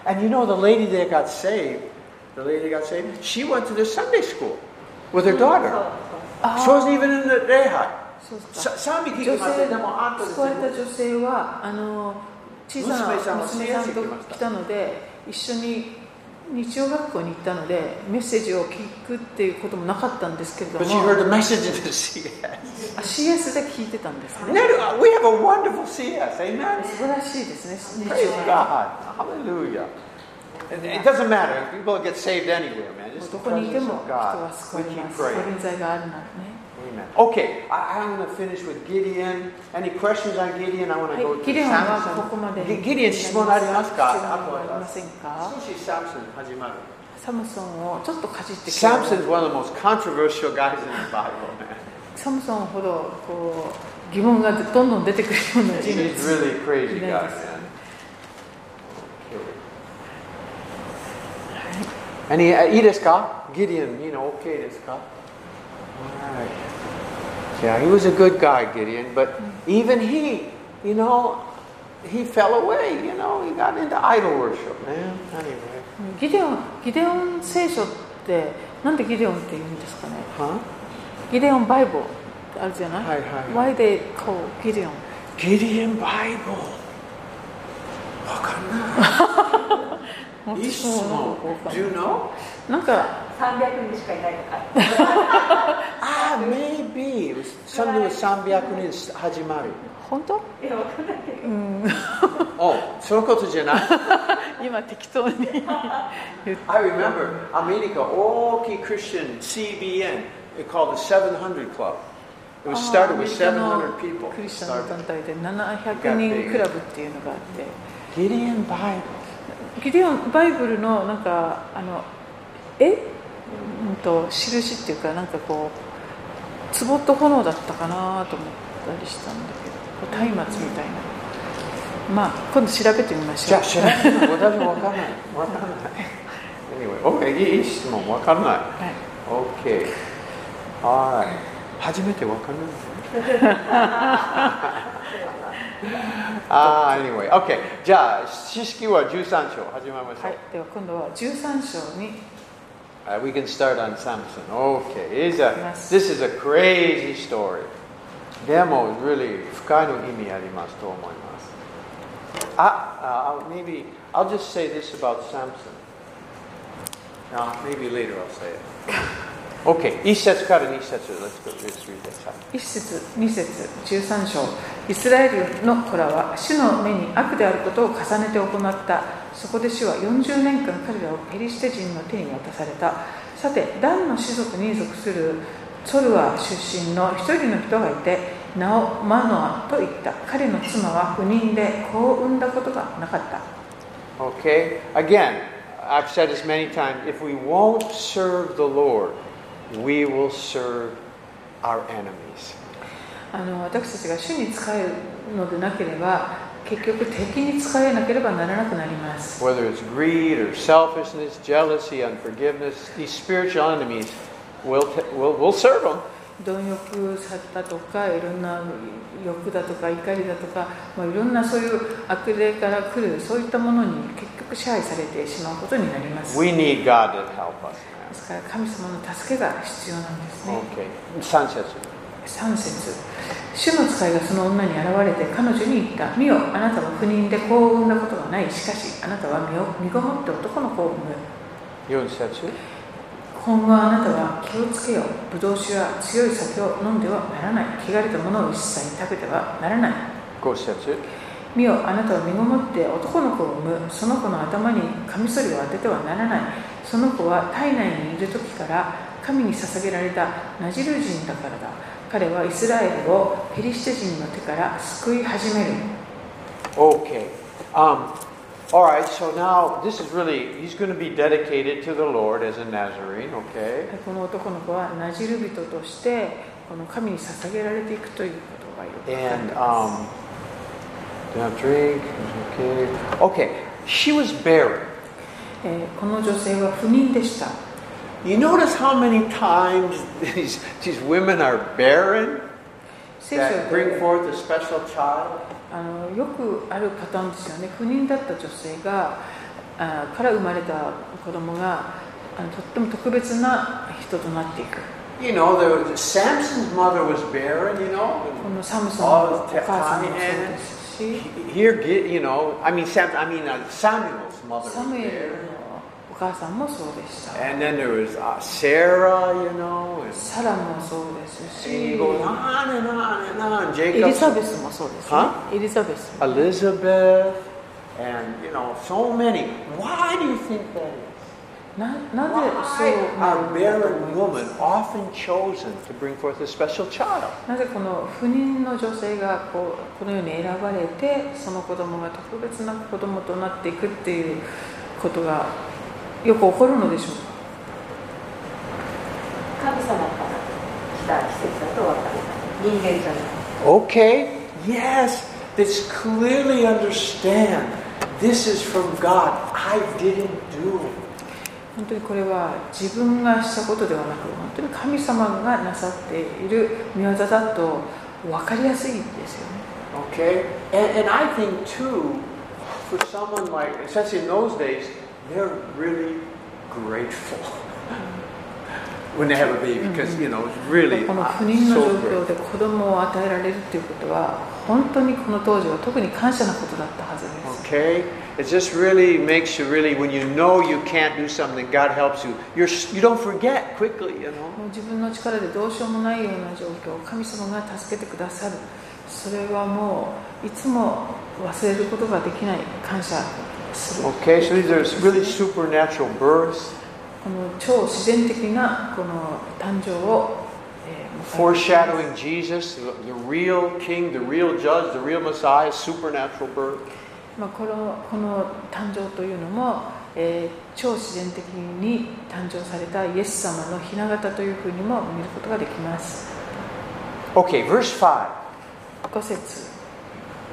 Amen. And you know the lady that got saved, the lady that got saved, she went to the Sunday school with her daughter. あ She wasn't even in the礼拝。そうですかさ賛美聞き女ません。性でもあんたです救われた女性はあの小さな娘さんは娘さんと来たので一緒に 日曜学校に行ったのでメッセージを聞くっていうこともなかったんですけれど But も she heard the message in the CS. あ CS で聞いてたんですね No, We have a wonderful CS. Amen. 素晴らしいですね日 Praise God. Hallelujah. It, doesn't matter. People get saved anywhere, man. 校 It's ど the presence も of 人は God. We れ keep ます praying. Amen. Okay, I, I want to finish with Gideon. Any questions on Gideon? I want は to go い、to ギデオンはここ Samson. まで Gi- Gideon 質問ありますか質問はありませんか少し Samson 始まる。サムソンをちょっとかじってきた Samson's one of the most controversial guys in the Bible, man. サムソンほどこう疑問がどんどん出てくるような人 He's 物 really a crazy いない guy, です man. Okay. Any, uh, いいですか Gideon, you know, okay ですか Alright. Yeah, he was a good guy, Gideon, but even he, you know, he fell away, you know, he got into idol worship, man. Anyway. ギデオンギデオン聖書ってなんでギデオンって言うんですかね Huh? ギデオンバイブルあるじゃない、はいはい Why they call ギデオン Gideon Bible. わかんない。いい質問。Do you know? なんか 300人しかいないとか。ああ、maybe ちゃんと300人始まる。本当？いや、わかんない。うん、おそうことじゃない？今、適当に。I remember, アメリカ、大きいクリスチン、CBN、called the 700 Club. It was started with 700 people. クリスチャ団体で700人クラブっていうのがあって。ギリアン・バイ。ギリアン・バイブルの、なんか、あの、え？うんと印っていうかなんかこう壺と炎だったかなと思ったりしたんだけど松明みたいなまあ今度調べてみましょうじゃあ知らない。私もわかんない。わかんない。Anyway, OK, いい質問。わかんない。はい OK. 初めてわかんない。ああ、anyway. OK. じゃあ、知識は13章始めましょう。はい、では今度は13章に Uh, we can start on Samson. Okay, it's a, this is a crazy story. でも really 深いの意味ありますと思います。あ、uh, maybe I'll just say this about Samson. No, maybe later I'll say it. Okay, 一節から二節 Let's go. Let's read this. 1節2節13章イスラエルの子らは主の目に悪であることを重ねて行ったそこで主は40年間彼らをペリシテ人の手に渡されたさてダンの種族に属するソルア出身の一人の人がいて名をマノアと言った彼の妻は不妊で子を産んだことがなかった Okay, again, I've said this many times. If we won't serve the Lord, we will serve our enemies. あの私たちが主に仕えるのでなければ結局敵に仕えなければならなくなります Whether it's greed or selfishness, jealousy, unforgiveness, these spiritual enemies will, will, will serve them. 貪欲さだとかいろんな欲だとか怒りだとか、まあ、いろんなそういう悪霊から来るそういったものに結局支配されてしまうことになります We need God to help us ですから神様の助けが必要なんですね. Okay. 三節3節主の使いがその女に現れて彼女に言った「見よあなたは不妊で子を産んだことがない。しかしあなたは身を身ごもって男の子を産む。四節。今後あなたは気をつけよブドウ酒や強い酒を飲んではならない。汚れたものを一切食べてはならない。五節。見よあなたは身ごもって男の子を産む。その子の頭にカミソリを当ててはならない。その子は体内にいる時から神に捧げられたナジル人だからだ彼はイスラエルをペリシテ人の手から救い始める Okay. Um, all right, so now this is really, he's going to be dedicated to the Lord as a Nazarene, okay? この男の子はナジル人としてこの神に捧げられていくということがよくわかり And ま um, do not drink, okay. Okay, she was barren. この女性は不妊でした You notice how many times these, these women are barren 聖書 that bring で forth a special child? あのよくあるパターンですよね不妊だった女性があから生まれた子供があのとっても特別な人となっていく You know, there was, Samson's mother was barren, you know. このサムソンのお母さんもそうですし Here, get, you know, I mean, Sam, I mean, uh, Samuel's mother サ was ムエル barren. 母さんもそうでした And then there was uh, Sarah, you know, サラもそうですし and goes on and on and on. エリ Jacob, ザベスもそうですねはエリザベス Elizabeth, and you know, so many. Why do you think that is? ななぜそう?なぜこの不妊の女性がこうこのように選ばれてその子供が特別な子供となっていくっていうことがよく起こるのでしょうか神様から来た季節だと分かる人間じゃない Okay, yes, this clearly understand. This is from God. I didn't do it. 本当にこれは自分がしたことではなく本当に神様がなさっている見業だと分かりやすいですよね Okay? And, and I think, too, for someone like, especially in those days, they're really grateful when they have a baby because, you know, it's really この uh, 不妊の状.況で子供を与えられるということは本当にこの当時は特に感謝なことだったはずです Okay? It just really makes you really, when you know you can't do something, God helps you. You're, you don't forget quickly, you know? 自分の力でどうしようもないような状況を神様が助けてくださるそれはもういつも忘れることができない感謝 Okay, so these are really supernatural births, この超自然的なこの誕生を、foreshadowing Jesus, the real king, the real judge, the real Messiah, supernatural birth. まあ、このこの誕生というのも、えー超自然的に誕生されたイエス様の雛形というふうにも見ることができます Okay, verse 5. 5節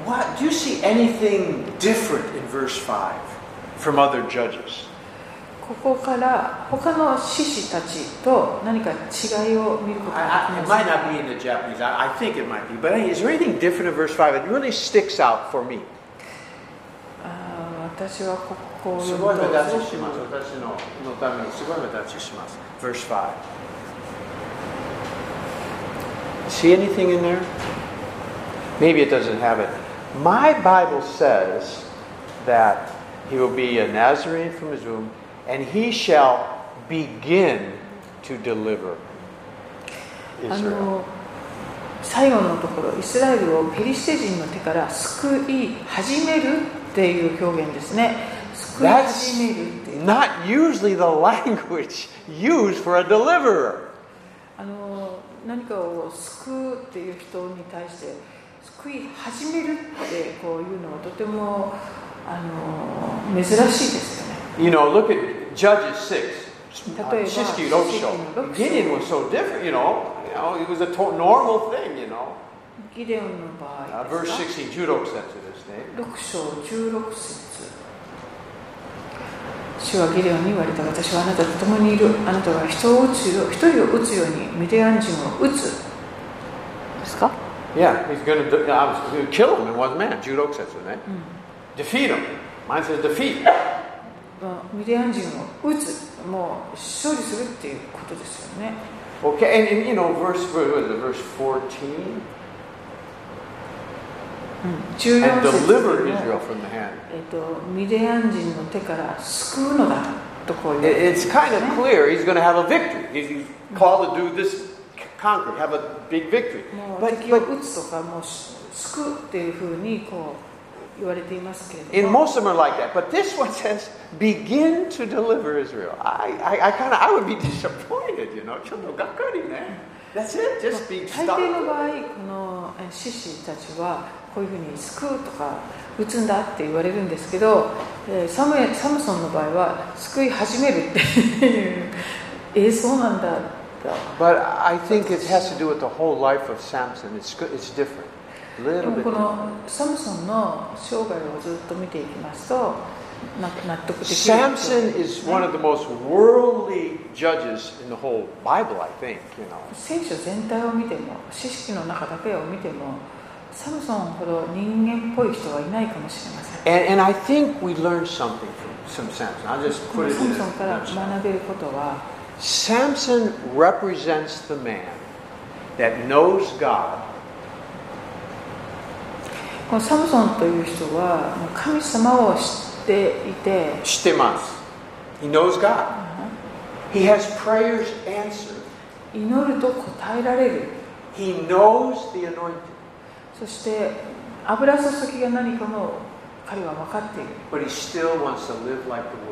What do you see anything different in verse 5 from other judges? ここから他の獅子たちと何か違いを見ることが I, で I, き it ます might not be in the Japanese. I, I think it might be. But is there anything different in verse 5 that really sticks out for me? あー私はここをす読むとごい目立ちします。私ののためにすごい目立ちします。Verse 5. See anything in there? Maybe it doesn't have it. My Bible says that he will be a Nazarene from his womb, and he shall begin to deliver あ Israel. の最後のところイスラエルをペリシテ人の手から救い始めるっていう表現ですね救い That's 始めるっていう not usually the language used for a deliverer. あの何かを救うっていう人に対して 悔い始めるってこういうのとてもあの珍しいですよね。例えば、シスキ章。ギデンンの場合でか？Uh, 章16節。主はギデオンに言われた私はあなたと共にいるあなたは人を撃つよ一人を撃つようにミディアン人を撃つですか？Yeah, he's going to I was gonna kill him in one man. Judo says to that. Defeat him. Mine says defeat. まあミディアン人を撃つもう勝利するっていうことですよね Okay, and, and you know, verse, what is it, verse 14? 14 And 節 deliver でも Israel from the hand. えっとミディアン人の手から救うのだとこう It- 言われて It's kind of clear he's going to have a victory. He's he's called to do this, conquer, have a big victory. But, but in most of them are like that. But this one says, begin to deliver Israel. I, I, I kind of, I would be disappointed, you know. That's it. Just be 大抵の.場合このえ獅子たちはこういうふうに救うとか撃つんだって言われるんですけど、えーサムエサムソンの場合は救い始めるっていうえーそうなんだと But I think it has to do with the whole life of Samson. It's, it's different. でもこ.のサムソンの生涯をずっと見ていきますとな納得できる Samson is one of the most worldly judges in the whole Bible, I think, you know. 聖書全体を見ても知識の中だけを見てもサムソンほど人間っぽい人はいないかもしれません And, and I think we learned something from, from Samson. I'll just こ put の it サ in ム a ソンから.学べることは Samson represents the man that knows God このサムソンという人はもう神様を知っていて Shtimas. He knows God. He has prayers answered. 祈ると答えられる He knows the anointing. そして油注ぎが何かも彼は分かっている But he still wants to live like the world.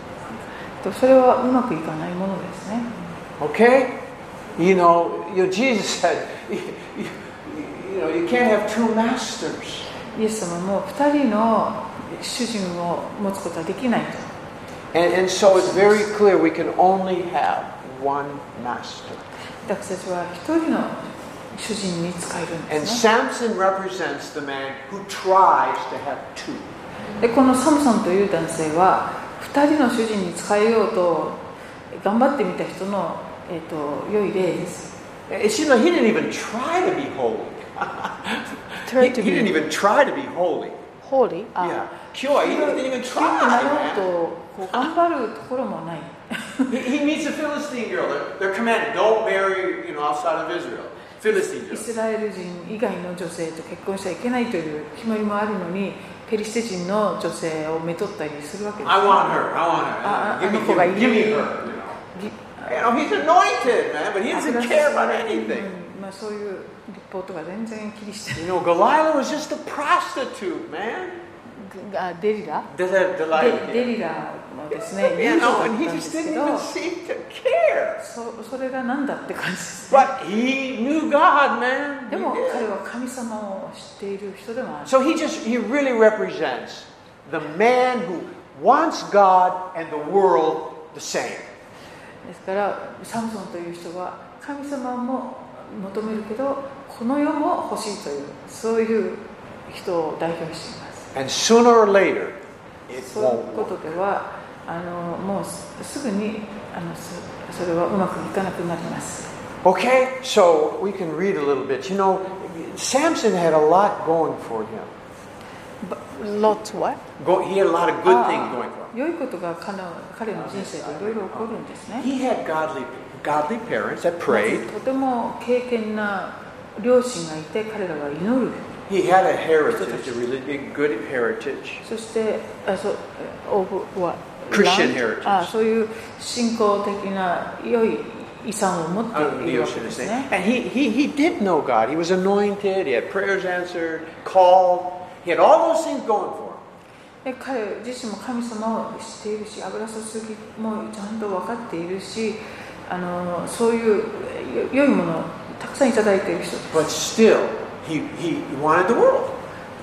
とそれはうまくいかないものですね Okay? You know, you Jesus said, you, you, you know, you can't have two masters. イエス様も2人の主人を持つことはできないと And, and so it's very clear we can only have one master. 私たちは1人の主人に使えるん And ですね Samson represents the man who tries to have two. でこのサムソンという男性は2人の主人に使えようと頑張ってみた人の、えー、と良い例です It seems like he didn't even try to be holy. He, he didn't even try to be holy. ホーリー Yeah. Kyo, he didn't even try, ろう man. とこう頑張るところもない He, he meets a Philistine girl. They're, they're commanded, don't marry, you know, outside of Israel. イ.スラエル人以外の女性と結婚しちゃいけないという決まりもあるのにペリシテ人の女性をめとったりするわけです。I want her, I want her. あ,あの子がいい。Give me her. そういう立法とか全然気にしてない。デリラ？デリラですね You 友情 know, だったんですけど.そそれが何だって感じです、But he knew God, man. でも.彼は神様を知っている人でもある So he just, he really represents the man who wants God and the world the same. ですからサムソンという人は神様も求めるけどこの世も欲しいというそういう人を代表しています And sooner or later, it won't こ work. あのもうすすぐにあのそそれはうまくいかなくなります Okay, so we can read a little bit. You know, Samson had a lot going for him. Lot what? Go, he had a lot of good Ah. things going for him. 良いことが彼の彼の人生でいろいろ起こるんですね He had godly, godly parents that prayed. とても経験な両親がいて彼らは祈る He had a heritage, a really good heritage. そしてあそうオブは Christian heritage あそういう信仰的な良い遺産を持っているわけですね And he, he, he did know God. He was anointed, he had prayers answered, called. He had all those things going for him. で彼自身も神様を知っているし油注ぎもちゃんと分かっているしあのそういうよ良いものをたくさんいただいている人 But still, he, he wanted the world,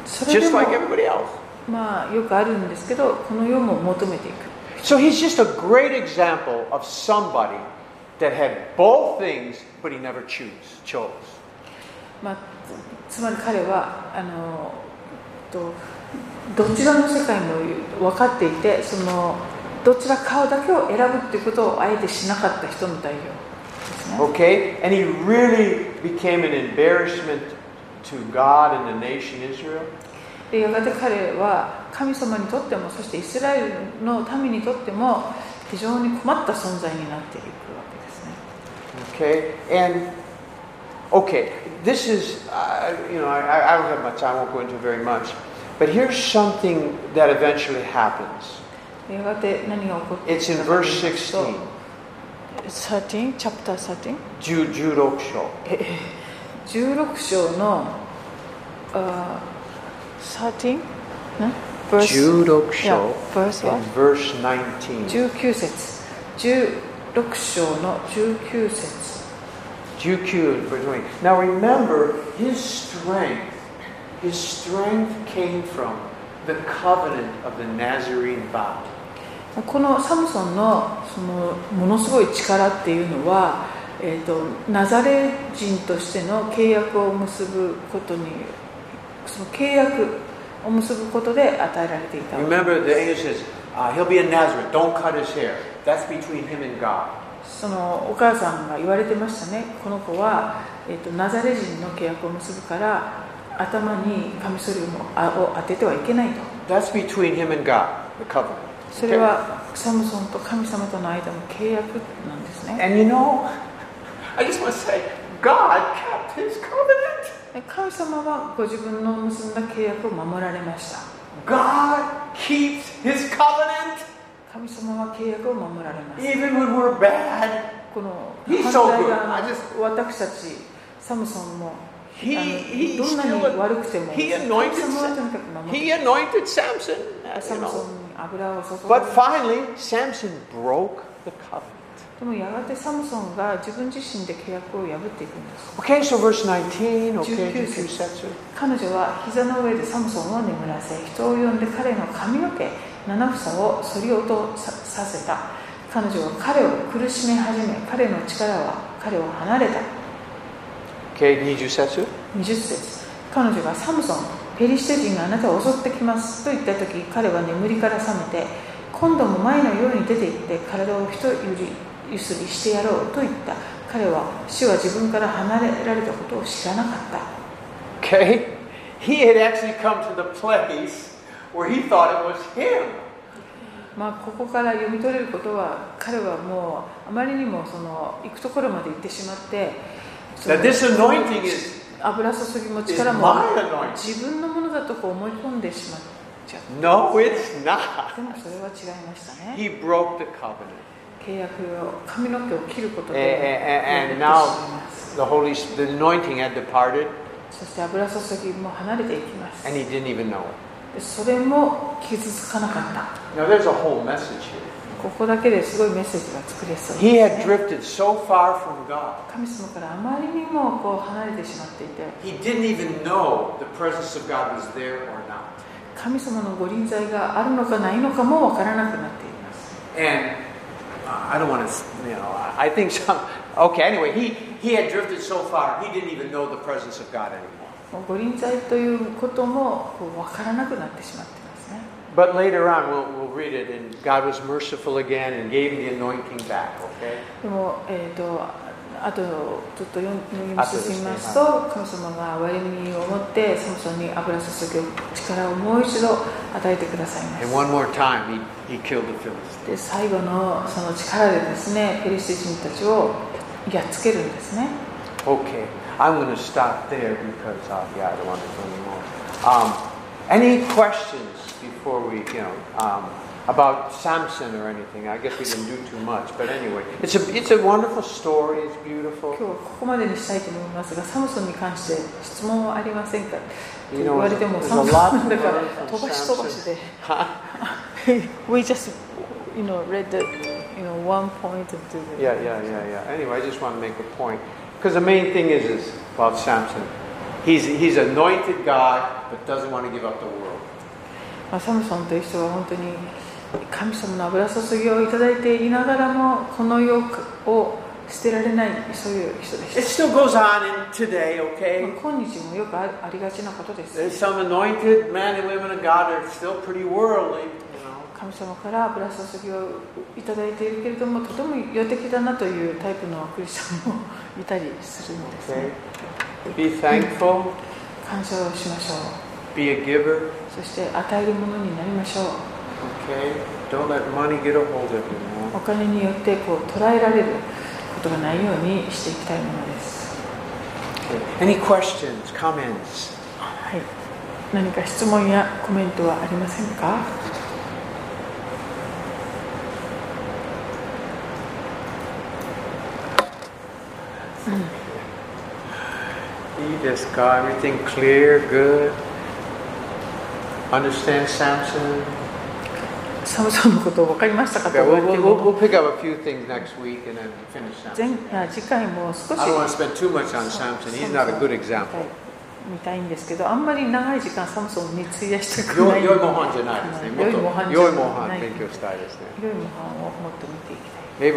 just も like everybody else. まあよくあるんですけどこの世も求めていく So he's just a great example of somebody that had both things, but he never choose, chose. まあ、つつまり彼はあのとどちらの世界も分かっていてそのどちらかだけを選ぶっていうことをあえてしなかった人の代表ですね。 Okay? And he really became an embarrassment to God and the nation Israel. でやがて彼は神様にとってもそしてイスラエルの民にとっても非常に困った存在になっていくわけですね。Okay? And, okay, this is, uh, you know, I, I don't have much, I won't go into very much. But here's something that eventually happens. でやがて何が起こってい It's in くかと verse 言いますと 16. 13 chapter 13? 10 16章16章のあ 13? ん verse 16いや章 verse は verse 19. 19節16章の19節19 and verse 20. Now remember, his strength, his strength came from the covenant of the Nazarene vow. このサムソンのそのものすごい力っていうのは、えー、とナザレ人としての契約を結ぶことにその契約を結ぶことで与えられていた Remember, the angel says, uh, he'll be a Nazareth. Don't cut his hair. That's between him and God. そのお母さんが言われてましたねこの子は、えー、とナザレ人の契約を結ぶから頭にカミソリを当ててはいけないと That's between him and God, the covenant. それはサムソンと神様との間の契約なんですね And you know, I just want to say, God kept his covenant. で神様はご自分の結んだ契約を守られました God keeps his covenant 神様は契約を守られます even when we're bad. この He's 反 so 対 good. 側 I の just- 私たちサムソンも He, あ he, のどんなに still- 悪くても he 神 anointed 様はとにかく守って he anointed Samson. uh, サ you ムソ know. ンに油を注 But ぐ finally, Samson broke the covenant. でもやがてサムソンが自分自身で契約を破っていくんです。Okay, so verse 19, okay, 19 19節。彼女は膝の上でサムソンを眠らせ人を呼んで彼の髪の毛七房を剃り落とささせた。彼女は彼を苦しめ始め彼の力は彼を離れた。Okay, 20節。20節。彼女がサムソンペリシテ人があなたを襲ってきますと言った時彼は眠りから覚めて今度も前のように出て行って体を一ゆりゆすりしてやろうと言った彼は主は自分から離れられたことを知らなかった Okay, he had actually come to the place where he thought it was him. まあ、ここから読み取れることは彼はもうあまりにもその行くところまで行ってしまって油注ぎも力も.自分のものだとこう思い込んでしまっちゃう No, it's not. でもそれは違いましたね He broke the covenant. 契約を髪の毛を切ることで and, and now the Holy, the anointing had departed, そして油注ぎも離れていきます and he didn't even know it. でそれも傷つかなかった Now, there's a whole message here. ここだけですごいメッセージが作れそう He で had す、ね、drifted so far from God. 神様からあまりにもこう離れてしまっていて He didn't even know the presence of God was there or not. 神様のご臨在があるのかないのかもわからなくなっています And uh, I don't want to, you know, I I think some, okay, anyway, he, he had drifted so far, he didn't even know the presence of God anymore. もうご臨在ということもこうわからなくなってしまってますね But later on, we'll, we'll read it, and God was merciful again and gave him the anointing back, okay? でも、えー、と あとちょっと読み進みますと、神様が憐れみを持ってサムソンに油注ぎ力をもう一度与えてくださいます.で最後のその力でですねペリシテ人たちをやっつけるんですね Okay, I'm going to stop there because, uh, yeah, I don't want to go anymore. Um, any questions before we, you know, um, about Samson or anything? I guess we didn't do too much, but anyway, it's a, it's a wonderful story. It's 今 beautiful. 日はここまでにしたいと思いますがサムソンに関して質問はありませんかと You 言 know, わ there's れ a, ても there's サム a ソ lot ン to だから learn from 飛ばし飛ばし Samson. で Huh? We just you know read the you know one point into the Yeah, yeah, yeah, yeah. Anyway, I just want to make a point. Because the main thing is, is about Samson. He's, he's anointed God, but doesn't want to give up the world. まあ、サムソンという人は本当に 神様の油注ぎをいただいていながらもこの世を捨てられないそういう人で It し still goes on in today, た、okay? まあ今日もよくあありがちなことです。There's some anointed men and women of God that are still pretty worldly, you know. 神様から油注ぎをいただいているけれどもとても世的だなというタイプのクリスチャンもいたりするんですね。Okay? Be thankful, 感謝をしましょう。Be a giver, そして与えるものになりましょうお金によってこう捉えられることがないようにしていきたいものです. Any questions, comments? はい、何か質問やコメントはありませんか Yes, God, everything clear, good. Understand Samson? サムソンのことを分かりましたかと言われて次回も少し見たいんですけどあんまり長い時間サムソンに費やしたくない。良い模範じゃないですね良い模範を勉強したいですね良い模範をもっと見ていきたい。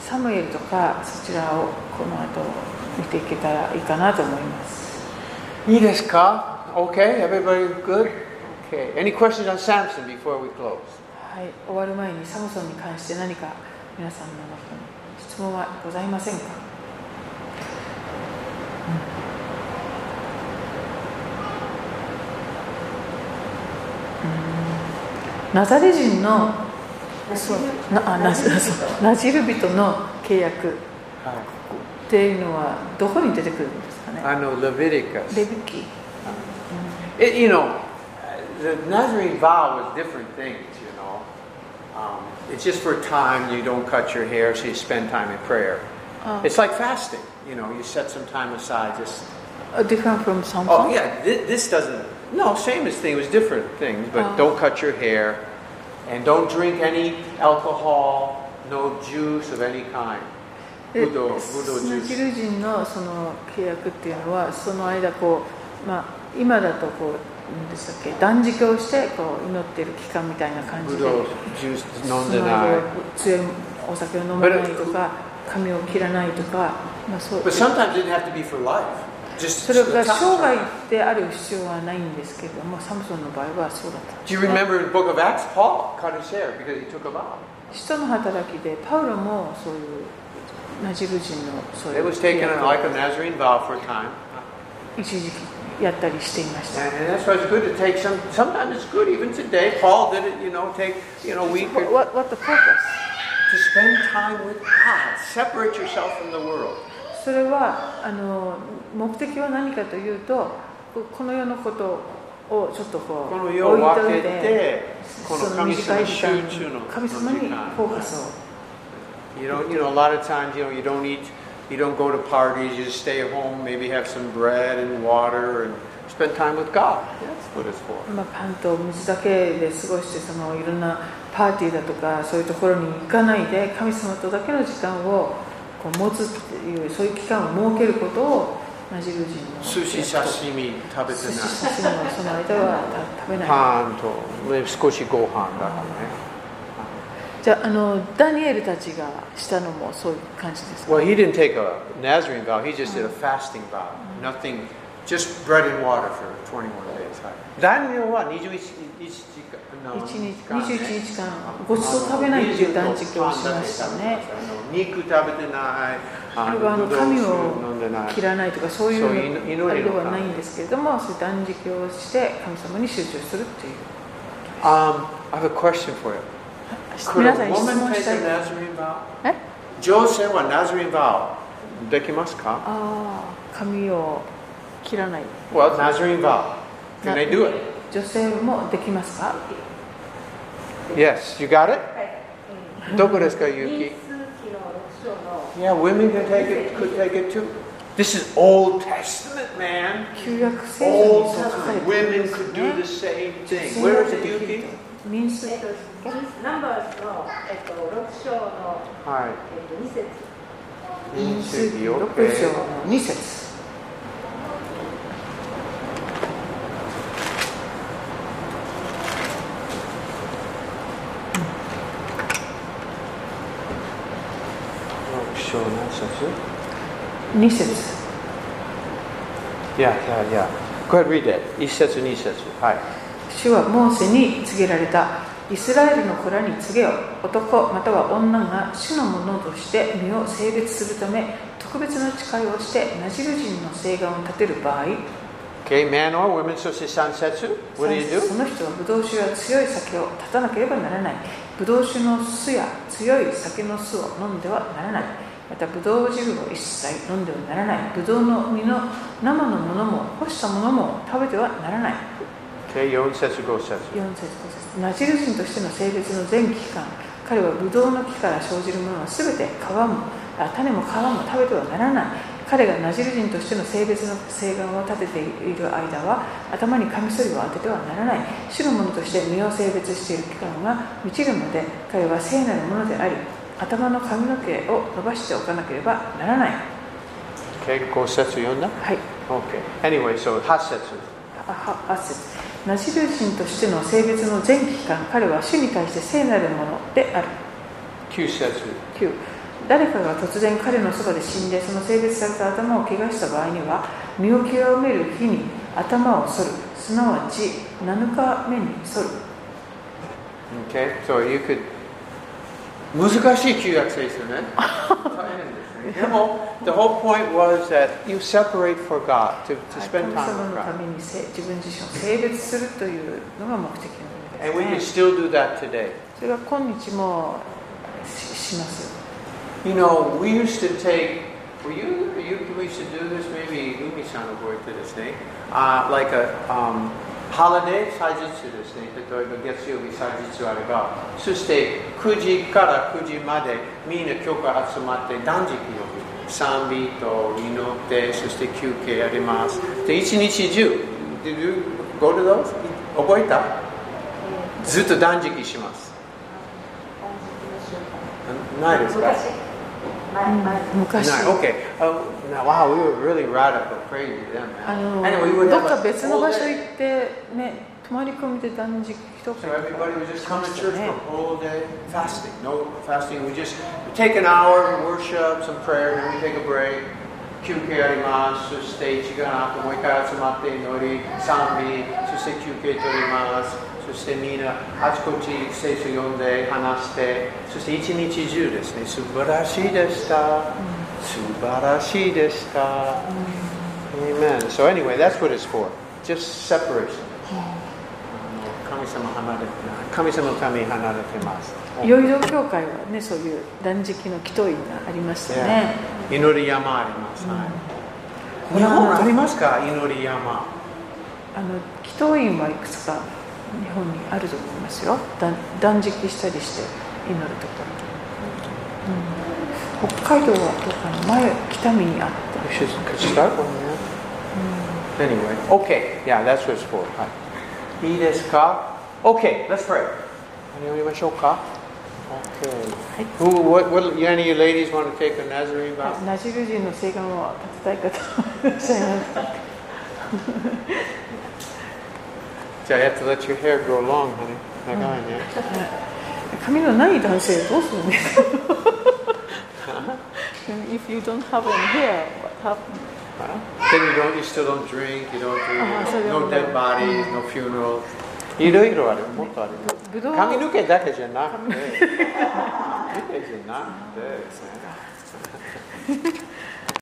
サムエルとかそちらをこの後見ていけたらいいかなと思います。いいですか？Okay, everybody good? Okay. Any questions on Samson before we close? はい終わる前にサムソンに関して何か皆さんの中に質問はございませんか？うんナザレ人のそうなあナジル人の契約っていうのはどこに出てくるんですかね？know Leviticus. レビキ It, you know, the Nazarene vow was different things, you know. Um, it's just for time, you don't cut your hair, so you spend time in prayer. Ah. It's like fasting. You know, you set some time aside. Just Uh, different from Samsung? oh yeah, this, this doesn't. No, same as thing. It was different things, but Ah. don't cut your hair, and don't drink any alcohol, no juice of any kind. でブドウブドウジュースナチル人のその契約っていうのはその間こう、まあ、 今だとこう何でしたっけ？断食をしてこう祈っている期間みたいな感じでジュー飲んでないお酒を飲まないとか髪を切らないとか、まあ、そ,うそれが生涯である必要はないんですけれどもサムソンの場合はそうだったんです、ね。Do you remember the book of Acts? Paul cut his hair because he took a vow. 人の働きでパウロもそういうナジル人のそういう。一時期やったりしていました。それはあの目的は何かというとこの世のことをちょっとこう,この短い時間神様にフォーカスを。You don't go to parties, you just stay home, maybe have some bread and water and spend time with God. That's what it's for. まあ、パンと水だけで過ごしてそのいろんなパーティーだとかそういうところに行かないで神様とだけの時間をこう持つっていうそういう期間を設けることをナジル人の寿司刺身食べて寿司ない。刺身はその間はた食べないパンとね少しご飯だからね。じゃああのダニエルたちがしたのもそういう感じですか Well, he didn't take a Nazarene vow. He just did a fasting vow. Nothing, just bread and water for 21 days. ダニエルは21日間の一日間ね21日間ごちそう食べないっていう断食をしましたね肉食べてない。これはあのブドウ神酒を。切らないとかそういうあれではないんですけれどもそういう断食をして神様に集中するっていう Um, I have a question for you. Could 皆 a さんに質 woman 問 take したい a Nazarene vow? え女性は Nazarene vow できますかああ髪を切らない Well, Nazarene vow. Can they do it? 女性もできますか Yes, you got it? はい。どこですか、ゆ民き数記の6章の Yeah, women can take it, could take it too. This is Old Testament, man. 旧約聖書に Old そう書かれ Testament. ている Women んです could よ do ね the same 女 thing. 性 Where だ is と it, できる Yuki? と民数えっとナンバーズのえっと6章のはい。えっと2節民数記6 6章の2節章何節2節 Yeah, yeah, yeah. Go ahead, read that. 一節、二節。はい。主はモーセに告げられたイスラエルの子らに告げよ男または女が主のものとして身を性別するため特別な誓いをしてナジル人の誓願を立てる場合。Okay, man or woman, そして三節。What do you そ do? の人はブドウ酒や強い酒を断たなければならない。ブドウ酒の酢や強い酒の酢を飲んではならない。またブドウ汁を一切飲んではならない。ブドウの実の生のものも干したものも食べてはならない四節、五節。4節5節。ナジル人としての性別の全期間彼はブドウの木から生じるものは全て皮もあ種も皮も食べてはならない。彼がナジル人としての性別の誓願を立てている間は頭にカミソリを当ててはならない。主のものとして身を性別している期間が満ちるまで彼は聖なるものであり頭の髪の毛を伸ばしておかなければならない。Okay, 五節読んだ？はい。Okay. Anyway, so 八節。あは8節ナジル人としての性別の全期間彼は主に対して聖なるものである。九節。9誰かが突然彼のそばで死んでその性別された頭を怪我した場合には身を極める日に頭を剃る。すなわち7日目に剃る。Okay, so you could 難しい旧約聖書ね。大変ですね。でも、the whole point was that you separate for God, to, to 神 spend 様 time の with た God. めにせ自分自身を性別するというのが目的 And we の can ようです、ね、still do that today. それが今日もしします You know, we used to take, were you, you we used to do this, maybe Umi-san 覚えてですね。Uh, like a um, holiday 祭日ですね。例えば月曜日祭日あれば、そして9時から9時までみんな教会集まって断食を賛美と祈って、そして休憩やります。で、一日中、Did you go to those? 覚えた？ずっと断食します。ないですか？昔前前昔 No, okay. Oh, now, wow, we were really radical, crazy then, あ man. の Anyway, we would ど have っか a 別の whole 場所 day. 行ってね泊まり込みで断食と So か everybody would just come to church for a whole day fasting. No fasting. We just take an hour, worship, some prayer, then we take a break. 休憩あります。そして1時間後もう一回集まって祈り、賛美、そして休憩取ります。そしてみんなあちこち聖書読んで話して、そして一日中ですね。素晴らしいでした。 素晴らしいでした。Amen. So anyway, that's what it's for. Just separation. 神様離れてない。神様のために離れてます。いろいろ教会はねそういう断食の祈祷院がありましたね、祈り山あります。はい。日本ありますか？祈り山。あの祈祷院はいくつか日本にあると思いますよ断断食したりして祈るところ、うん北海道はどうかな前北見にあった We should could start one there. Anyway, okay. Yeah, that's what it's for. はい。いいですか Okay, let's pray. 何を読みましょうか Okay. Who, what, what, any of you ladies want to take a Nazarene vow? ナジル人の聖願を立てたい方いらっしゃいますかじゃあ you have to let your hair grow long, honey. 長いね。髪のない男性どうするんですか If you don't have any hair, what happens? Then you don't, you still don't drink, you don't do, あそれは no dead bodies, no funerals. いろいろある、もっとある。ぶどう髪の毛だけじゃなくて、髪の毛じゃなくてですね。